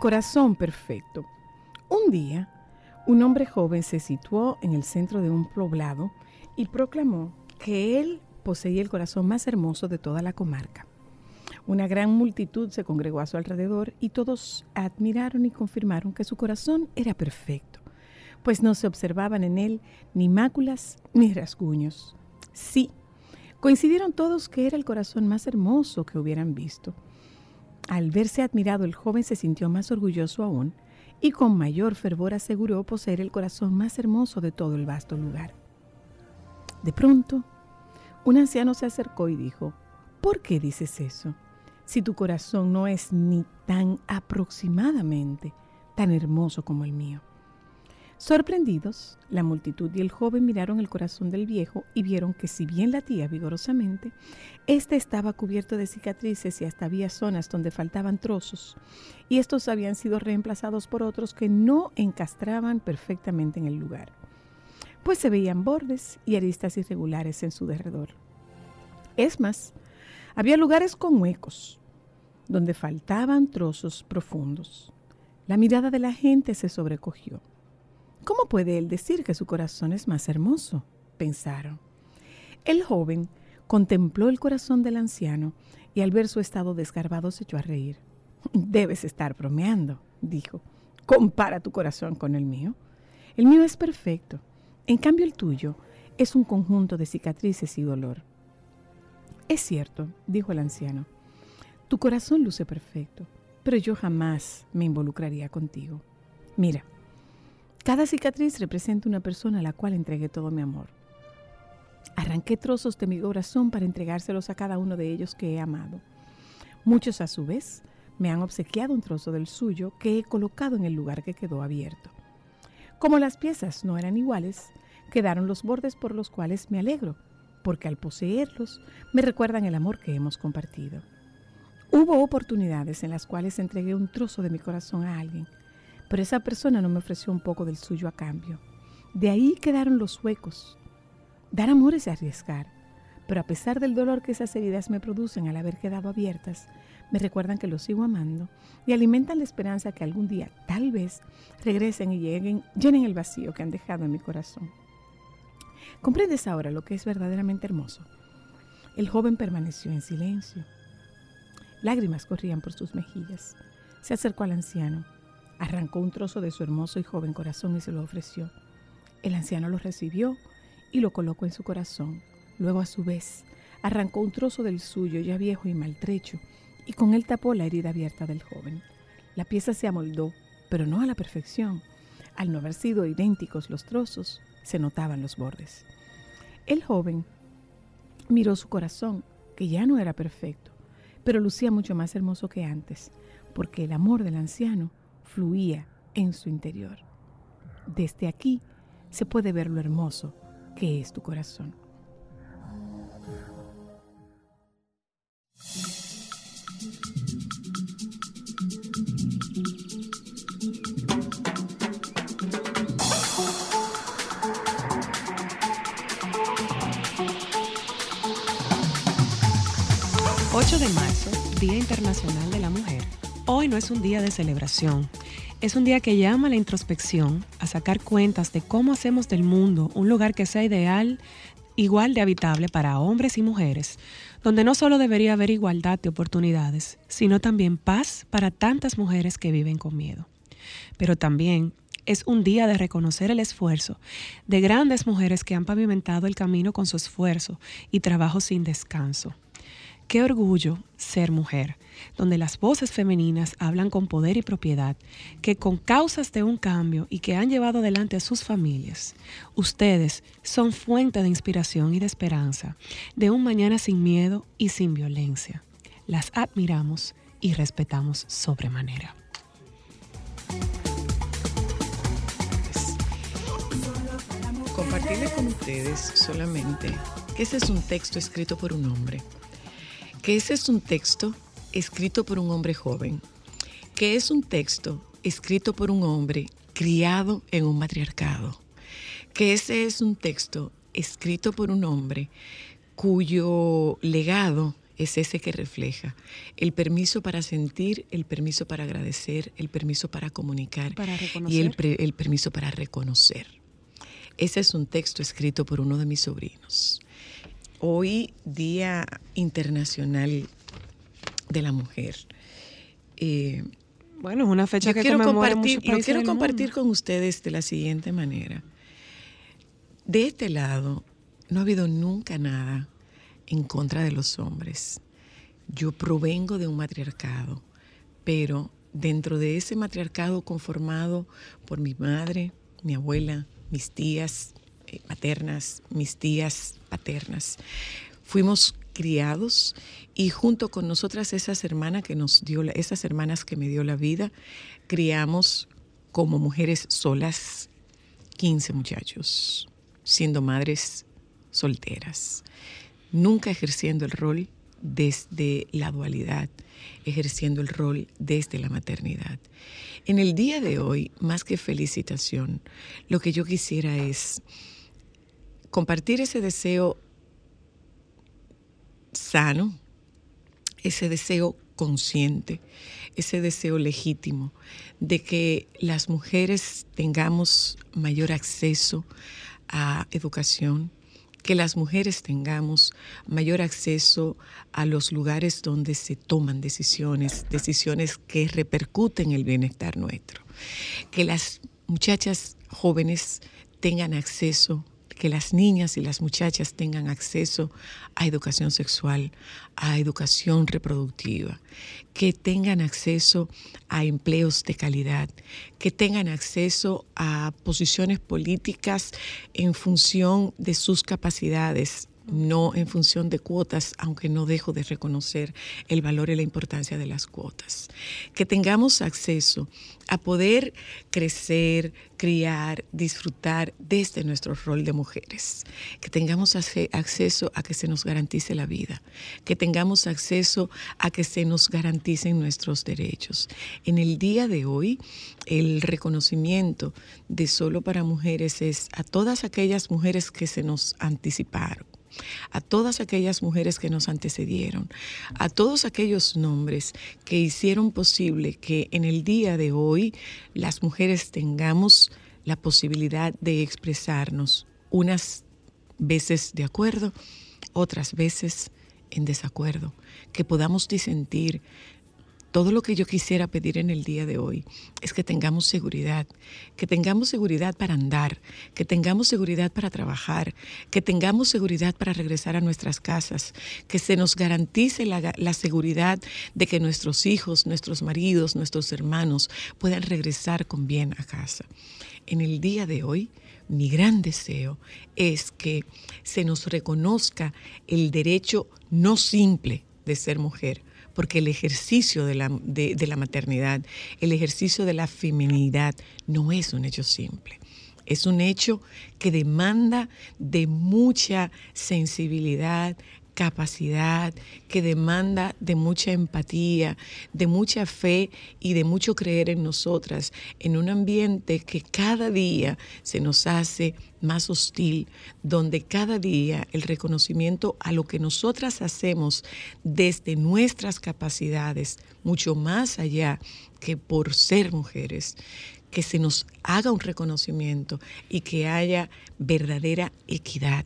Corazón perfecto. Un día, un hombre joven se situó en el centro de un poblado y proclamó que él poseía el corazón más hermoso de toda la comarca. Una gran multitud se congregó a su alrededor y todos admiraron y confirmaron que su corazón era perfecto, pues no se observaban en él ni máculas ni rasguños. Sí, coincidieron todos que era el corazón más hermoso que hubieran visto. Al verse admirado, el joven se sintió más orgulloso aún y con mayor fervor aseguró poseer el corazón más hermoso de todo el vasto lugar. De pronto, un anciano se acercó y dijo, ¿por qué dices eso? Si tu corazón no es ni tan aproximadamente tan hermoso como el mío. Sorprendidos, la multitud y el joven miraron el corazón del viejo y vieron que si bien latía vigorosamente, éste estaba cubierto de cicatrices y hasta había zonas donde faltaban trozos, y estos habían sido reemplazados por otros que no encastraban perfectamente en el lugar, pues se veían bordes y aristas irregulares en su derredor. Es más, había lugares con huecos, donde faltaban trozos profundos. La mirada de la gente se sobrecogió. ¿Cómo puede él decir que su corazón es más hermoso? pensaron. El joven contempló el corazón del anciano y al ver su estado desgarbado se echó a reír. Debes estar bromeando, dijo. Compara tu corazón con el mío. El mío es perfecto. En cambio el tuyo es un conjunto de cicatrices y dolor. Es cierto, dijo el anciano. Tu corazón luce perfecto, pero yo jamás me involucraría contigo. Mira, cada cicatriz representa una persona a la cual entregué todo mi amor. Arranqué trozos de mi corazón para entregárselos a cada uno de ellos que he amado. Muchos a su vez me han obsequiado un trozo del suyo que he colocado en el lugar que quedó abierto. Como las piezas no eran iguales, quedaron los bordes por los cuales me alegro, porque al poseerlos me recuerdan el amor que hemos compartido. Hubo oportunidades en las cuales entregué un trozo de mi corazón a alguien, pero esa persona no me ofreció un poco del suyo a cambio. De ahí quedaron los huecos. Dar amor es arriesgar, pero a pesar del dolor que esas heridas me producen al haber quedado abiertas, me recuerdan que los sigo amando y alimentan la esperanza que algún día, tal vez, regresen y llenen el vacío que han dejado en mi corazón. ¿Comprendes ahora lo que es verdaderamente hermoso? El joven permaneció en silencio. Lágrimas corrían por sus mejillas. Se acercó al anciano Arrancó un trozo de su hermoso y joven corazón y se lo ofreció. El anciano lo recibió y lo colocó en su corazón. Luego, a su vez, arrancó un trozo del suyo ya viejo y maltrecho y con él tapó la herida abierta del joven. La pieza se amoldó, pero no a la perfección. Al no haber sido idénticos los trozos, se notaban los bordes. El joven miró su corazón, que ya no era perfecto, pero lucía mucho más hermoso que antes, porque el amor del anciano fluía en su interior. Desde aquí se puede ver lo hermoso que es tu corazón. 8 de marzo, Día Internacional de la Mujer. Hoy no es un día de celebración, es un día que llama a la introspección, a sacar cuentas de cómo hacemos del mundo un lugar que sea ideal, igual de habitable para hombres y mujeres, donde no solo debería haber igualdad de oportunidades, sino también paz para tantas mujeres que viven con miedo. Pero también es un día de reconocer el esfuerzo de grandes mujeres que han pavimentado el camino con su esfuerzo y trabajo sin descanso Qué orgullo ser mujer, donde las voces femeninas hablan con poder y propiedad, que con causas de un cambio y que han llevado adelante a sus familias. Ustedes son fuente de inspiración y de esperanza, de un mañana sin miedo y sin violencia. Las admiramos y respetamos sobremanera. Compartirles con ustedes solamente que ese es un texto escrito por un hombre que ese es un texto escrito por un hombre joven, que es un texto escrito por un hombre criado en un matriarcado, que ese es un texto escrito por un hombre cuyo legado es ese que refleja el permiso para sentir, el permiso para agradecer, el permiso para comunicar y el, el permiso para reconocer. Ese es un texto escrito por uno de mis sobrinos. Hoy, Día Internacional de la Mujer. Eh, bueno, es una fecha que quiero compartir. Yo quiero compartir con ustedes de la siguiente manera. De este lado, no ha habido nunca nada en contra de los hombres. Yo provengo de un matriarcado, pero dentro de ese matriarcado conformado por mi madre, mi abuela, mis tías, eh, maternas, mis tías paternas. Fuimos criados y junto con nosotras esas hermanas que nos dio esas hermanas que me dio la vida, criamos como mujeres solas 15 muchachos, siendo madres solteras, nunca ejerciendo el rol desde la dualidad, ejerciendo el rol desde la maternidad. En el día de hoy, más que felicitación, lo que yo quisiera es compartir ese deseo sano, ese deseo consciente, ese deseo legítimo de que las mujeres tengamos mayor acceso a educación, que las mujeres tengamos mayor acceso a los lugares donde se toman decisiones, decisiones que repercuten el bienestar nuestro, que las muchachas jóvenes tengan acceso que las niñas y las muchachas tengan acceso a educación sexual, a educación reproductiva, que tengan acceso a empleos de calidad, que tengan acceso a posiciones políticas en función de sus capacidades, no en función de cuotas, aunque no dejo de reconocer el valor y la importancia de las cuotas. Que tengamos acceso a poder crecer, criar, disfrutar desde nuestro rol de mujeres. Que tengamos acceso a que se nos garantice la vida. Que tengamos acceso a que se nos garanticen nuestros derechos. En el día de hoy, el reconocimiento de solo para mujeres es a todas aquellas mujeres que se nos anticiparon a todas aquellas mujeres que nos antecedieron, a todos aquellos nombres que hicieron posible que en el día de hoy las mujeres tengamos la posibilidad de expresarnos, unas veces de acuerdo, otras veces en desacuerdo, que podamos disentir, todo lo que yo quisiera pedir en el día de hoy es que tengamos seguridad, que tengamos seguridad para andar, que tengamos seguridad para trabajar, que tengamos seguridad para regresar a nuestras casas, que se nos garantice la, seguridad de que nuestros hijos, nuestros maridos, nuestros hermanos puedan regresar con bien a casa. En el día de hoy, mi gran deseo es que se nos reconozca el derecho no simple de ser mujer, porque el ejercicio de la, de la maternidad, el ejercicio de la feminidad no es un hecho simple. Es un hecho que demanda de mucha sensibilidad, capacidad, que demanda de mucha empatía, de mucha fe y de mucho creer en nosotras, en un ambiente que cada día se nos hace más hostil, donde cada día el reconocimiento a lo que nosotras hacemos desde nuestras capacidades, mucho más allá que por ser mujeres, que se nos haga un reconocimiento y que haya verdadera equidad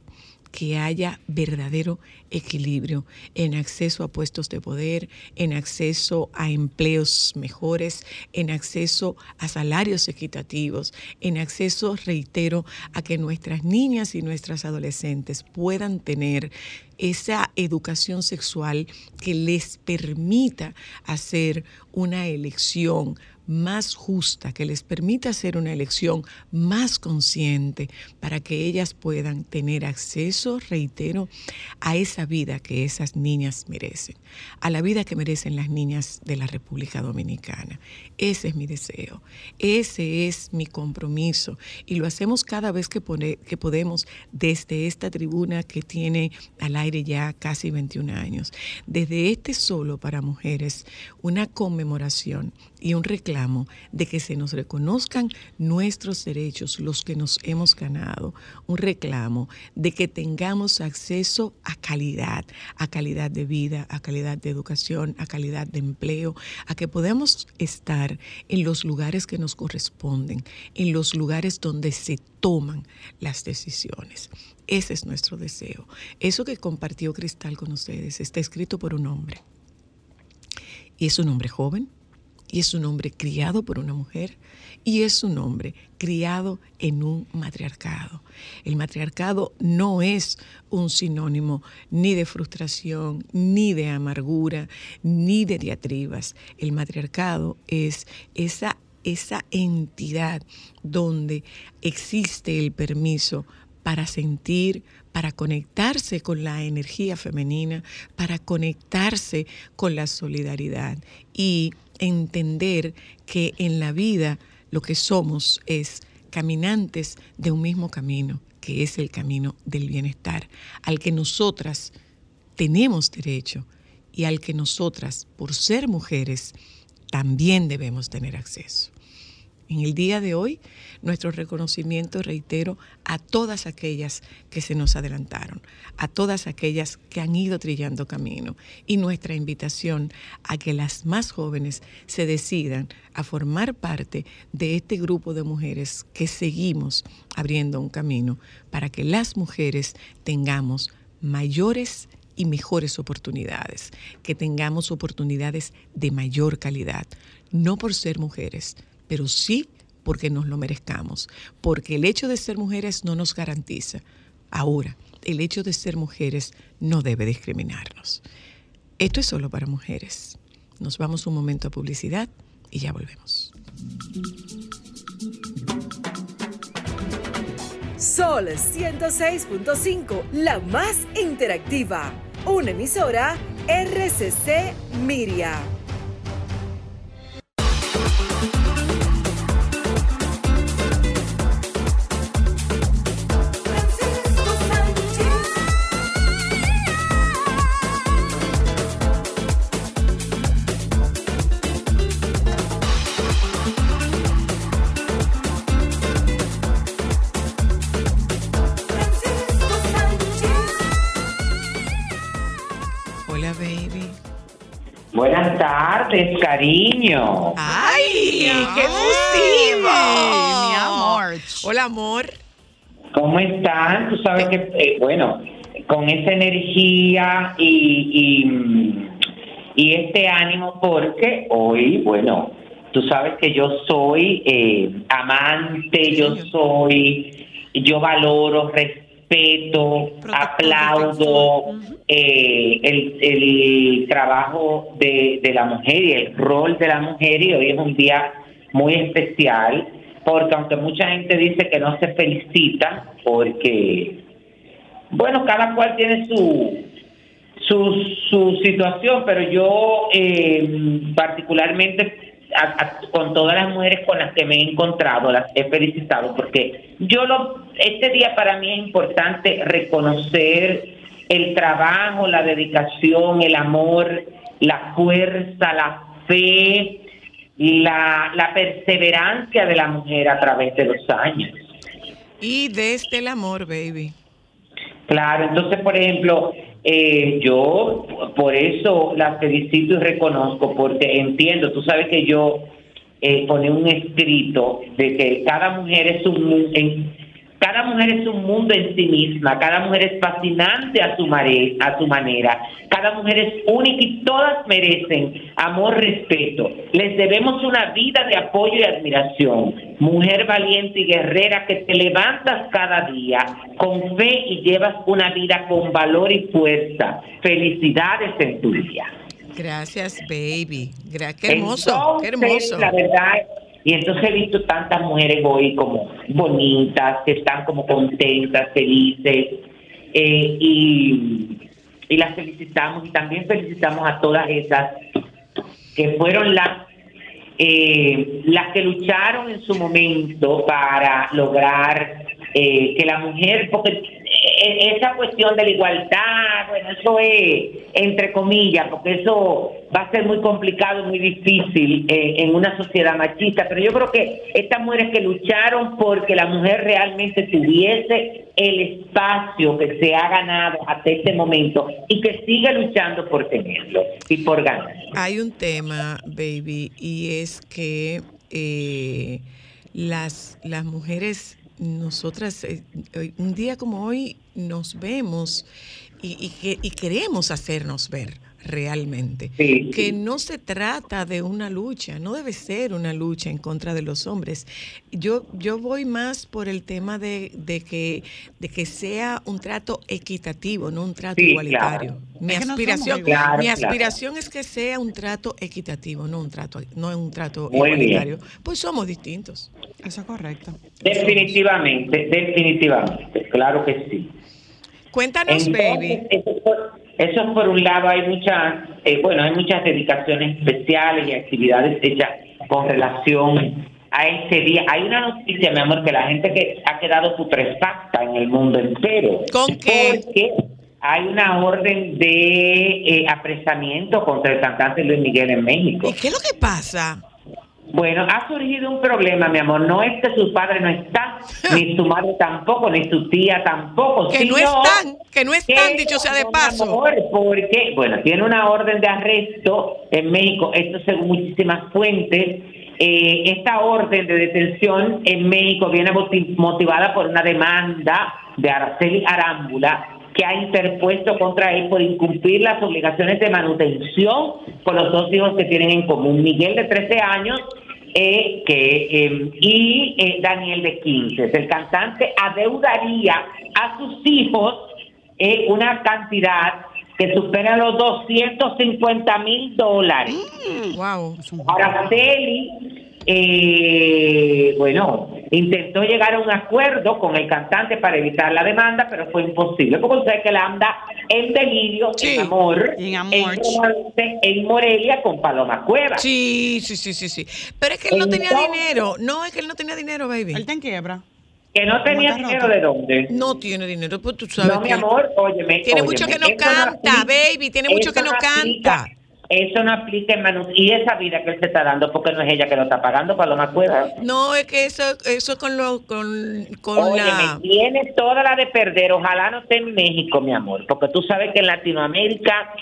que haya verdadero equilibrio en acceso a puestos de poder, en acceso a empleos mejores, en acceso a salarios equitativos, en acceso, reitero, a que nuestras niñas y nuestras adolescentes puedan tener esa educación sexual que les permita hacer una elección más justa, que les permita hacer una elección más consciente para que ellas puedan tener acceso, reitero, a esa vida que esas niñas merecen, a la vida que merecen las niñas de la República Dominicana. Ese es mi deseo, ese es mi compromiso y lo hacemos cada vez que, que podemos desde esta tribuna que tiene al aire ya casi 21 años, desde este solo para mujeres, una conmemoración y un reclamo de que se nos reconozcan nuestros derechos, los que nos hemos ganado, un reclamo de que tengamos acceso a calidad, a calidad de vida, a calidad de educación, a calidad de empleo, a que podamos estar en los lugares que nos corresponden, en los lugares donde se toman las decisiones. Ese es nuestro deseo. Eso que compartió Cristal con ustedes está escrito por un hombre. Y es un hombre joven, y es un hombre criado por una mujer y es un hombre criado en un matriarcado. El matriarcado no es un sinónimo ni de frustración, ni de amargura, ni de diatribas. El matriarcado es esa, esa entidad donde existe el permiso para sentir, para conectarse con la energía femenina, para conectarse con la solidaridad. Y entender que en la vida lo que somos es caminantes de un mismo camino, que es el camino del bienestar, al que nosotras tenemos derecho y al que nosotras, por ser mujeres, también debemos tener acceso. En el día de hoy, nuestro reconocimiento, reitero, a todas aquellas que se nos adelantaron, a todas aquellas que han ido trillando camino. Y nuestra invitación a que las más jóvenes se decidan a formar parte de este grupo de mujeres que seguimos abriendo un camino para que las mujeres tengamos mayores y mejores oportunidades, que tengamos oportunidades de mayor calidad, no por ser mujeres, pero sí porque nos lo merezcamos, porque el hecho de ser mujeres no nos garantiza. Ahora, el hecho de ser mujeres no debe discriminarnos. Esto es solo para mujeres. Nos vamos un momento a publicidad y ya volvemos. Sol 106.5, la más interactiva. Una emisora RCC Miria. Cariño. ¡Ay! ¡Qué fusivo! Mi amor. Hola, amor. ¿Cómo están? Tú sabes que, eh, bueno, con esa energía y, y, este ánimo, porque hoy, bueno, tú sabes que yo soy eh, amante, yo soy, yo valoro, respeto, aplaudo eh, el, trabajo de, la mujer y el rol de la mujer y hoy es un día muy especial porque aunque mucha gente dice que no se felicita porque, bueno, cada cual tiene su su, su situación, pero yo eh, particularmente con todas las mujeres con las que me he encontrado, las he felicitado, porque yo lo, este día para mí es importante reconocer el trabajo, la dedicación, el amor, la fuerza, la fe, la, la perseverancia de la mujer a través de los años. Y desde el amor, baby. Claro, entonces, por ejemplo, eh, yo por eso la felicito y reconozco, porque entiendo, tú sabes que yo eh, pone un escrito de que cada mujer es un, cada mujer es un mundo en sí misma, cada mujer es fascinante a su, a su manera, cada mujer es única y todas merecen amor, respeto. Les debemos una vida de apoyo y admiración. Mujer valiente y guerrera que te levantas cada día con fe y llevas una vida con valor y fuerza. Felicidades en tu día. Gracias, baby. qué hermoso, qué hermoso. La verdad y entonces he visto tantas mujeres hoy como bonitas, que están como contentas, felices, eh, y, y las felicitamos y también felicitamos a todas esas que fueron las eh, las que lucharon en su momento para lograr eh, que la mujer, porque e-, esa cuestión de la igualdad, bueno, eso es entre comillas, porque eso va a ser muy complicado, muy difícil eh, en una sociedad machista, pero yo creo que estas mujeres que lucharon porque la mujer realmente tuviese el espacio que se ha ganado hasta este momento y que siga luchando por tenerlo y por ganar. Hay un tema, baby, y es que eh, las, las mujeres nosotras eh, un día como hoy nos vemos y, y, queremos hacernos ver realmente. Que no se trata de una lucha, no debe ser una lucha en contra de los hombres. Yo, yo voy más por el tema de, de que, de que sea un trato equitativo, no un trato igualitario. Mi aspiración, mi aspiración es que sea un trato equitativo, no un trato, no un trato igualitario. Pues somos distintos. Eso es correcto. Definitivamente, definitivamente, claro que sí. Cuéntanos, baby. Eso, por un lado hay muchas, eh, bueno, hay muchas dedicaciones especiales y actividades hechas con relación a este día. Hay una noticia, mi amor, que la gente que ha quedado putrefacta en el mundo entero. ¿Con qué? Porque hay una orden de eh, apresamiento contra el cantante Luis Miguel en México. ¿Y qué es lo que pasa? Bueno, ha surgido un problema, mi amor. No es que su padre no está, ni su madre tampoco, ni su tía tampoco. Que no están, que no están, dicho sea de paso. porque, bueno, tiene una orden de arresto en México, esto según muchísimas fuentes. Eh, esta orden de detención en México viene motivada por una demanda de Araceli Arámbula que ha interpuesto contra él por incumplir las obligaciones de manutención con los dos hijos que tienen en común. Miguel de 13 años eh, que, y eh, Daniel de 15. El cantante adeudaría a sus hijos eh, una cantidad que supera los 250 mil dólares. Mm, wow. Araceli, eh, bueno, intentó llegar a un acuerdo con el cantante para evitar la demanda, pero fue imposible, porque usted que la anda en delirio, en amor, en, amor. En, Morelia con Paloma Cueva. Sí, sí, sí, sí, sí. Pero es que él no tenía dinero. No, es que él no tenía dinero, baby. Él está en quiebra. Que no tenía dinero de dónde. No tiene dinero, pues tú sabes. No, mi amor, óyeme. Tiene mucho que no canta, baby. Tiene mucho que no canta. Eso no aplica, hermano. Y esa vida que él se está dando, porque no es ella que lo está pagando, para Paloma Cueva. No, es que eso eso con lo con, con Oye, la... tiene toda la de perder. Ojalá no esté en México, mi amor, porque tú sabes que en Latinoamérica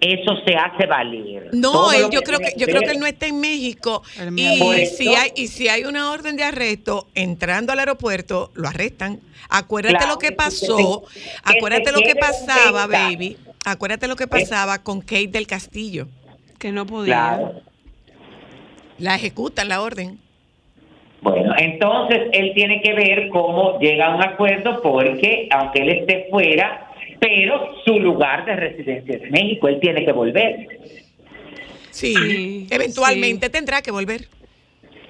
eso se hace valer. No, yo creo que yo creo que él no está en México y si hay y si hay una orden de arresto entrando al aeropuerto lo arrestan. Acuérdate lo que pasó, acuérdate lo que pasaba, baby. Acuérdate lo que pasaba con Kate del Castillo. Que no podía. La ejecutan la orden. Bueno, entonces él tiene que ver cómo llega a un acuerdo porque aunque él esté fuera, pero su lugar de residencia es México, él tiene que volver. Sí, eventualmente tendrá que volver.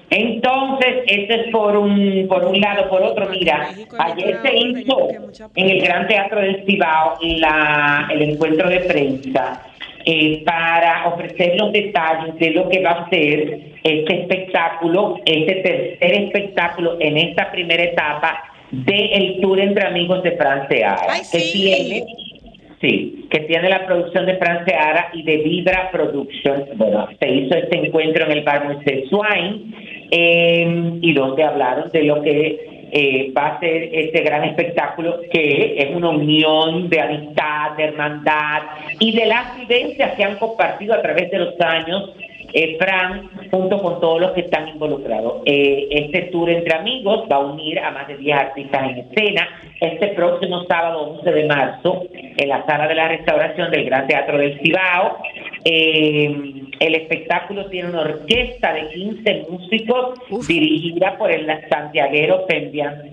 Entonces, este es por un, por un lado, por otro, mira, ayer se hizo en el Gran Teatro del Cibao la, el encuentro de prensa eh, para ofrecer los detalles de lo que va a ser este espectáculo, este tercer espectáculo en esta primera etapa del Tour entre Amigos de Francia que tiene Sí, que tiene la producción de Franceara y de Vibra Productions. Bueno, se hizo este encuentro en el bar Moisés Swine y donde hablaron de lo que eh, va a ser este gran espectáculo que es una unión de amistad, de hermandad y de las vivencias que han compartido a través de los años eh, Fran, junto con todos los que están involucrados. Eh, este tour entre amigos va a unir a más de 10 artistas en escena este próximo sábado 11 de marzo en la sala de la restauración del Gran Teatro del Cibao. Eh, el espectáculo tiene una orquesta de 15 músicos dirigida por el santiaguero Pendian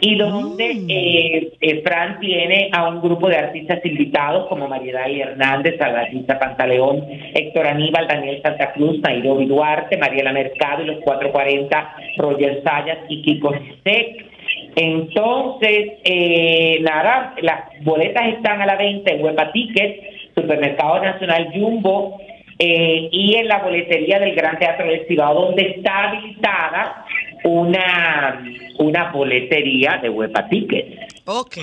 y donde mm. eh, eh, Fran tiene a un grupo de artistas invitados como Mariela Hernández, Salvatista Pantaleón, Héctor Aníbal, Daniel Santa Cruz, Nairobi Duarte, Mariela Mercado y los 440, Roger Sayas y Kiko Sec. Entonces, eh, nada, las boletas están a la venta en Huepa Tickets, Supermercado Nacional Jumbo y en la boletería del Gran Teatro del Cibao, donde está habilitada una, una boletería de Huepa Tickets. Ok.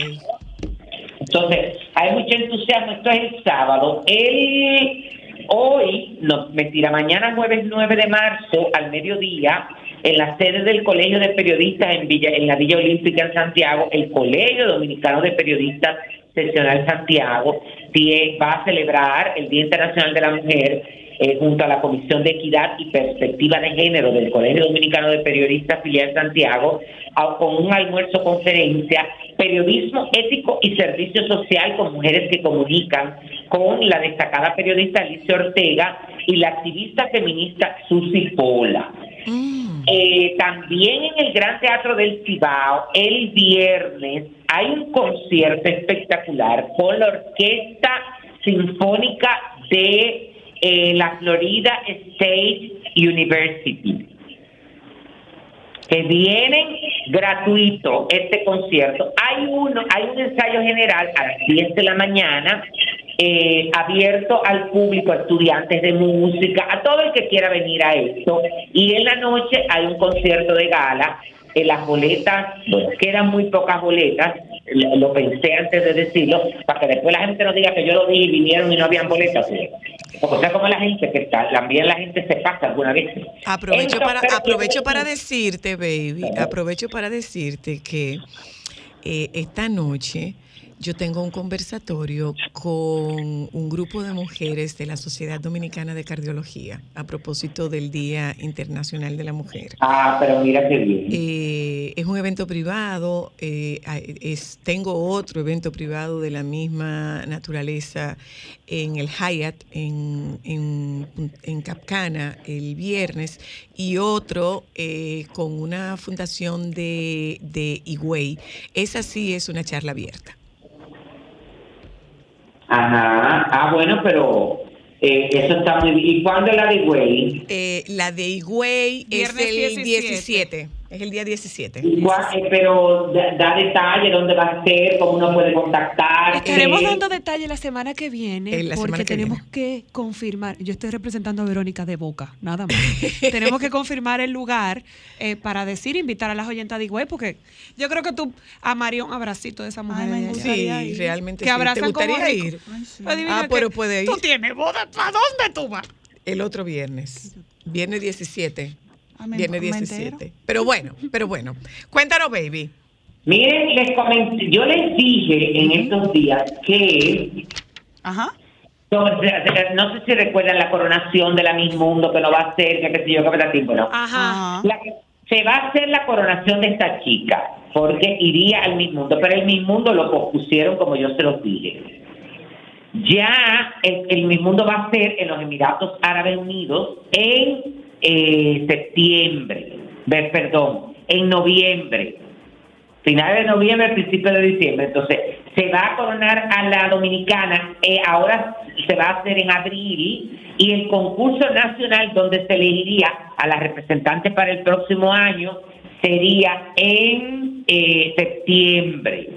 Entonces, hay mucho entusiasmo. Esto es el sábado. El, hoy, no, mentira, mañana jueves 9 de marzo al mediodía, en la sede del Colegio de Periodistas en, Villa, en la Villa Olímpica en Santiago, el Colegio Dominicano de Periodistas Seccional Santiago va a celebrar el Día Internacional de la Mujer eh, junto a la Comisión de Equidad y Perspectiva de Género del Colegio Dominicano de Periodistas Filial Santiago, con un almuerzo conferencia, Periodismo Ético y Servicio Social con Mujeres que Comunican, con la destacada periodista Alicia Ortega y la activista feminista Susi Pola. Mm. Eh, también en el Gran Teatro del Cibao, el viernes, hay un concierto espectacular con la Orquesta Sinfónica de eh, la Florida State University que vienen gratuito este concierto. Hay uno, hay un ensayo general a las 10 de la mañana eh, abierto al público, a estudiantes de música, a todo el que quiera venir a esto. Y en la noche hay un concierto de gala. En las boletas, quedan muy pocas boletas, lo pensé antes de decirlo, para que después la gente no diga que yo lo dije y vinieron y no habían boletas. O sea, como la gente que está, también la gente se pasa alguna vez. Aprovecho, para, aprovecho para decirte, baby, aprovecho para decirte que eh, esta noche yo tengo un conversatorio con un grupo de mujeres de la Sociedad Dominicana de Cardiología a propósito del Día Internacional de la Mujer. Ah, pero mira qué bien. Eh, es un evento privado, eh, es, tengo otro evento privado de la misma naturaleza en el Hyatt, en, en, Capcana, el viernes, y otro eh, con una fundación de, de Higüey. Esa sí es una charla abierta. Ajá, ah, bueno, pero eh, eso está muy bien. ¿Y cuándo es la de Higüey? Eh, la de Higüey es el 17. Es el día 17. Eh, pero da, detalle dónde va a ser, cómo uno puede contactar. Estaremos dando detalle la semana que viene porque tenemos que confirmar. Yo estoy representando a Verónica de Boca, nada más. tenemos que confirmar el lugar eh, para decir, invitar a las oyentas de Higüey, porque yo creo que tú amarías un abracito de esa mujer. sí, realmente que abrazan ¿Te gustaría ir? ah, pero puede ir. Tú tienes boda, ¿para dónde tú vas? El otro viernes, viernes 17. Viene 17. Pero bueno, pero bueno. Cuéntanos, baby. Miren, les comenté, yo les dije en estos días que. Ajá. No, sé si recuerdan la coronación de la Miss Mundo que no va a ser, que qué sé yo, que bueno. Ajá. se va a hacer la coronación de esta chica, porque iría al Miss Mundo, pero el Miss Mundo lo pospusieron como yo se los dije. Ya el, el Miss Mundo va a ser en los Emiratos Árabes Unidos en eh, septiembre, perdón, en noviembre, finales de noviembre, principio de diciembre. Entonces, se va a coronar a la dominicana, eh, ahora se va a hacer en abril, y el concurso nacional donde se elegiría a la representante para el próximo año sería en eh, septiembre.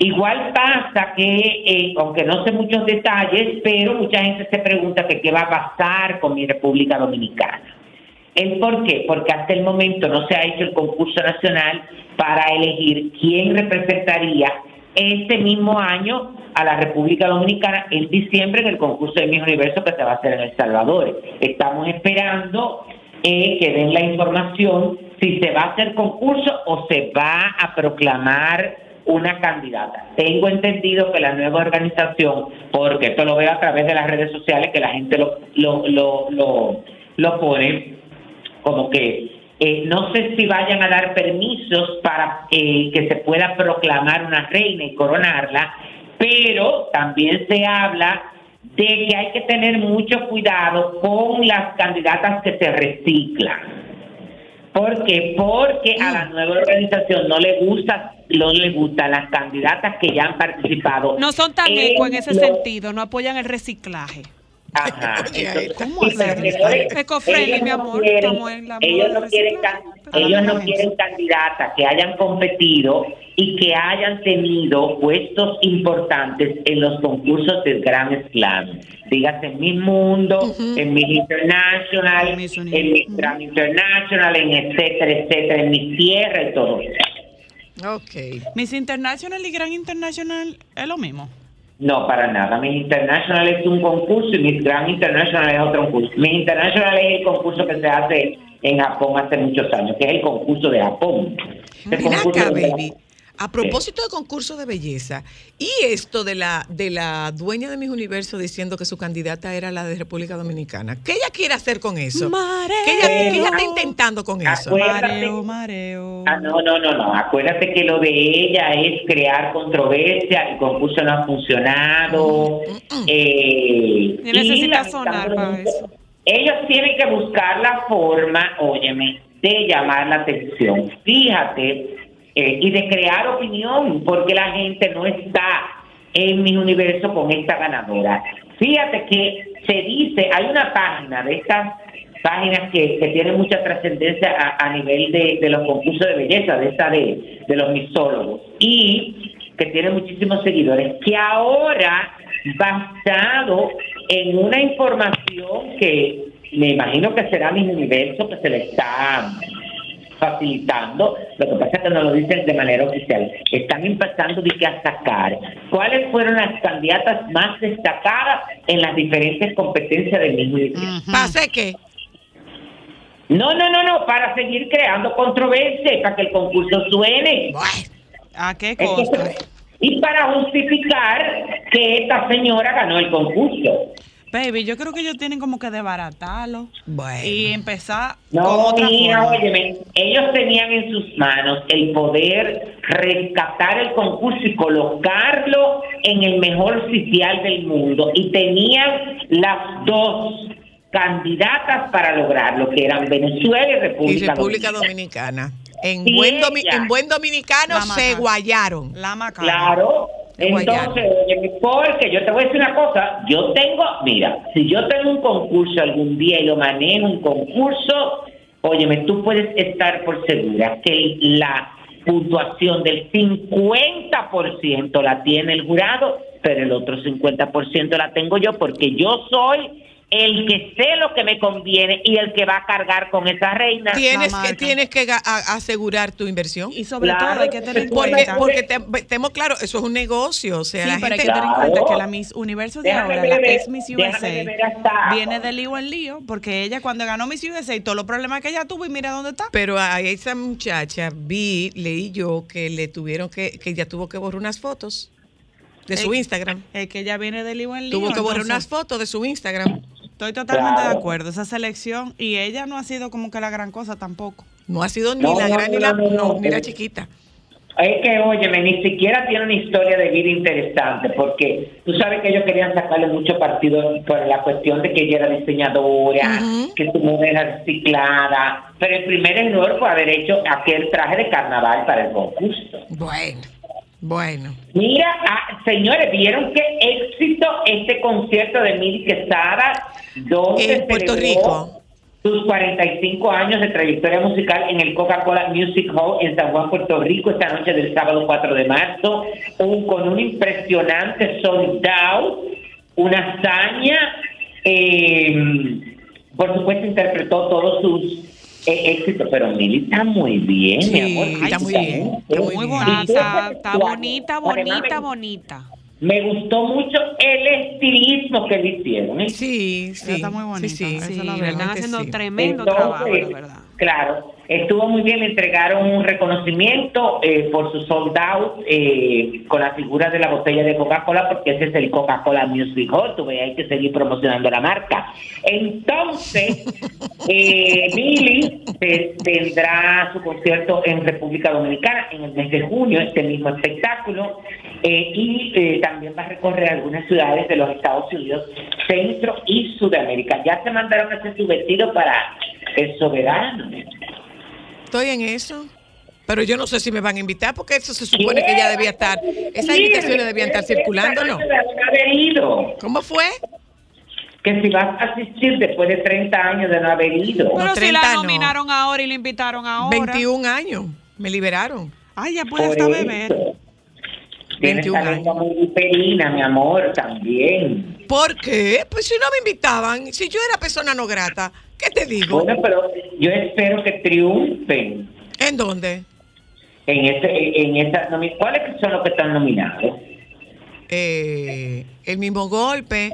Igual pasa que, eh, aunque no sé muchos detalles, pero mucha gente se pregunta que qué va a pasar con mi República Dominicana. ¿El por qué? Porque hasta el momento no se ha hecho el concurso nacional para elegir quién representaría este mismo año a la República Dominicana en diciembre en el concurso de Miss Universo que se va a hacer en El Salvador. Estamos esperando eh, que den la información si se va a hacer concurso o se va a proclamar una candidata. Tengo entendido que la nueva organización, porque esto lo veo a través de las redes sociales, que la gente lo, lo, lo, lo pone como que eh, no sé si vayan a dar permisos para eh, que se pueda proclamar una reina y coronarla, pero también se habla de que hay que tener mucho cuidado con las candidatas que se reciclan. ¿Por qué? Porque a la nueva organización no le gusta no le gustan las candidatas que ya han participado. No son tan eco en ese sentido, no apoyan el reciclaje. Ajá. ¿Cómo Eco-friendly, mi amor. ellos no quieren, ellos no quieren candidatas que hayan competido y que hayan tenido puestos importantes en los concursos del Gran Slam. Dígase en mi mundo, en mi international, en mi Gran International, en etcétera, etcétera, en mi tierra y todo eso. Ok. Miss International y Gran International es lo mismo. No, para nada. Miss International es un concurso y Miss Grand International es otro concurso. Miss International es el concurso que se hace en Japón hace muchos años, que es el concurso de Japón. baby. A propósito de concurso de belleza, y esto de la de la dueña de mis universos diciendo que su candidata era la de República Dominicana, ¿qué ella quiere hacer con eso? Mareo. ¿Qué ella, está intentando con eso? Mareo, mareo. Ah, no, no, no, no. Acuérdate que lo de ella es crear controversia, el concurso no ha funcionado. Mm, mm, mm. Eh, necesita sonar para eso. Ellos tienen que buscar la forma, óyeme, de llamar la atención. Fíjate eh, y de crear opinión, porque la gente no está en mi universo con esta ganadora. Fíjate que se dice, hay una página de estas páginas que, que tienen mucha trascendencia a, nivel de, los concursos de belleza, de esta de, de los misólogos, y que tiene muchísimos seguidores, que ahora, basado en una información que me imagino que será mi universo que se le está facilitando, lo que pasa es que no lo dicen de manera oficial, están empezando de que a sacar cuáles fueron las candidatas más destacadas en las diferentes competencias del mismo uh ¿Pase qué? No, no, no, no, para seguir creando controversia para que el concurso suene. ¿A qué cosa? Y para justificar que esta señora ganó el concurso. Baby, yo creo que ellos tienen como que desbaratarlo y empezar no, con otra mira, ellos tenían en sus manos el poder rescatar el concurso y colocarlo en el mejor sitial del mundo y tenían las dos candidatas para lograrlo, que eran Venezuela y República, y República Dominicana. En, buen en, buen dominicano se guayaron. La Claro, entonces, porque yo te voy a decir una cosa, yo tengo, mira, si yo tengo un concurso algún día y lo manejo un concurso, óyeme, tú puedes estar por segura que la puntuación del 50% la tiene el jurado, pero el otro 50% la tengo yo porque yo soy el que sé lo que me conviene y el que va a cargar con esa reina. Tienes que, tienes que asegurar tu inversión. Y sobre todo hay que tener en cuenta. Porque tenemos claro, eso es un negocio. O sea, sí, pero hay que tener en cuenta que la Miss Universo de ahora, la ex Miss USA, viene de lío en lío, porque ella cuando ganó Miss USA y todos los problemas que ella tuvo, y mira dónde está. Pero a esa muchacha vi, leí yo que le tuvieron que, que ella tuvo que borrar unas fotos de su Instagram. Es que ella viene de lío en lío. Tuvo que borrar unas fotos de su Instagram. Estoy totalmente de acuerdo. Esa selección, y ella no ha sido como que la gran cosa tampoco. No ha sido ni la gran ni, la, ni la chiquita. Es que, óyeme, ni siquiera tiene una historia de vida interesante, porque tú sabes que ellos querían sacarle mucho partido por la cuestión de que ella era diseñadora, que su mujer era reciclada, pero el primer error fue haber hecho aquel traje de carnaval para el concurso. Bueno. Bueno. Mira, ah, señores, ¿vieron qué éxito este concierto de Mil Quesada? Donde en Puerto Rico. sus 45 años de trayectoria musical en el Coca-Cola Music Hall en San Juan, Puerto Rico, esta noche del sábado 4 de marzo, un, con un impresionante sold out, una hazaña. eh, por supuesto, interpretó todos sus éxitos, pero Mili está muy bien, Sí, mi amor. está muy bien, está muy bonita, está bonita, bonita, bonita. Me gustó mucho el estilismo que le hicieron. ¿eh? Sí, sí. está muy bonita, Sí, la verdad. haciendo sí. tremendo Entonces, trabajo, la verdad. Claro, estuvo muy bien, le entregaron un reconocimiento eh, por su sold out eh, con la figura de la botella de Coca-Cola, porque ese es el Coca-Cola Music Hall, tú ves, hay que seguir promocionando la marca. Entonces, eh, te- tendrá su concierto en República Dominicana en el mes de junio, este mismo espectáculo, eh, y también va a recorrer algunas ciudades de los Estados Unidos, Centro y Sudamérica. Ya se mandaron a hacer su vestido para el soberano. Estoy en eso. Pero yo no sé si me van a invitar porque eso se supone que ya debía estar. Esas invitaciones debían estar circulando, ¿no? ¿Cómo fue? Que si vas a asistir después de 30 años de no haber ido. Pero si 30 la no. nominaron ahora y la invitaron ahora. 21 años. Me liberaron. Ay, ya puede Por eso. beber. Tienes 21 talento muy viperina, mi amor, también. ¿Por qué? Pues si no me invitaban, si yo era persona no grata, ¿qué te digo? Bueno, pero yo espero que triunfen ¿En dónde? en ese, en nomi- ¿Cuáles son los que están nominados? Eh, el mismo golpe,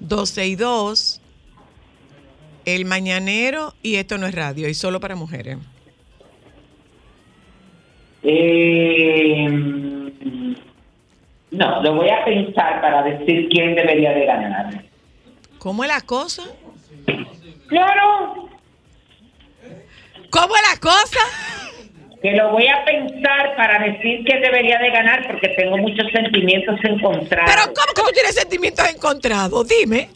12 y 2, el mañanero y esto no es radio, y solo para mujeres. Eh, no, lo voy a pensar para decir quién debería de ganar. ¿Cómo es la cosa? Claro, ¿Cómo es la cosa? que lo voy a pensar para decir quién debería de ganar porque tengo muchos sentimientos encontrados. Pero ¿cómo que tú tienes sentimientos encontrados? Dime.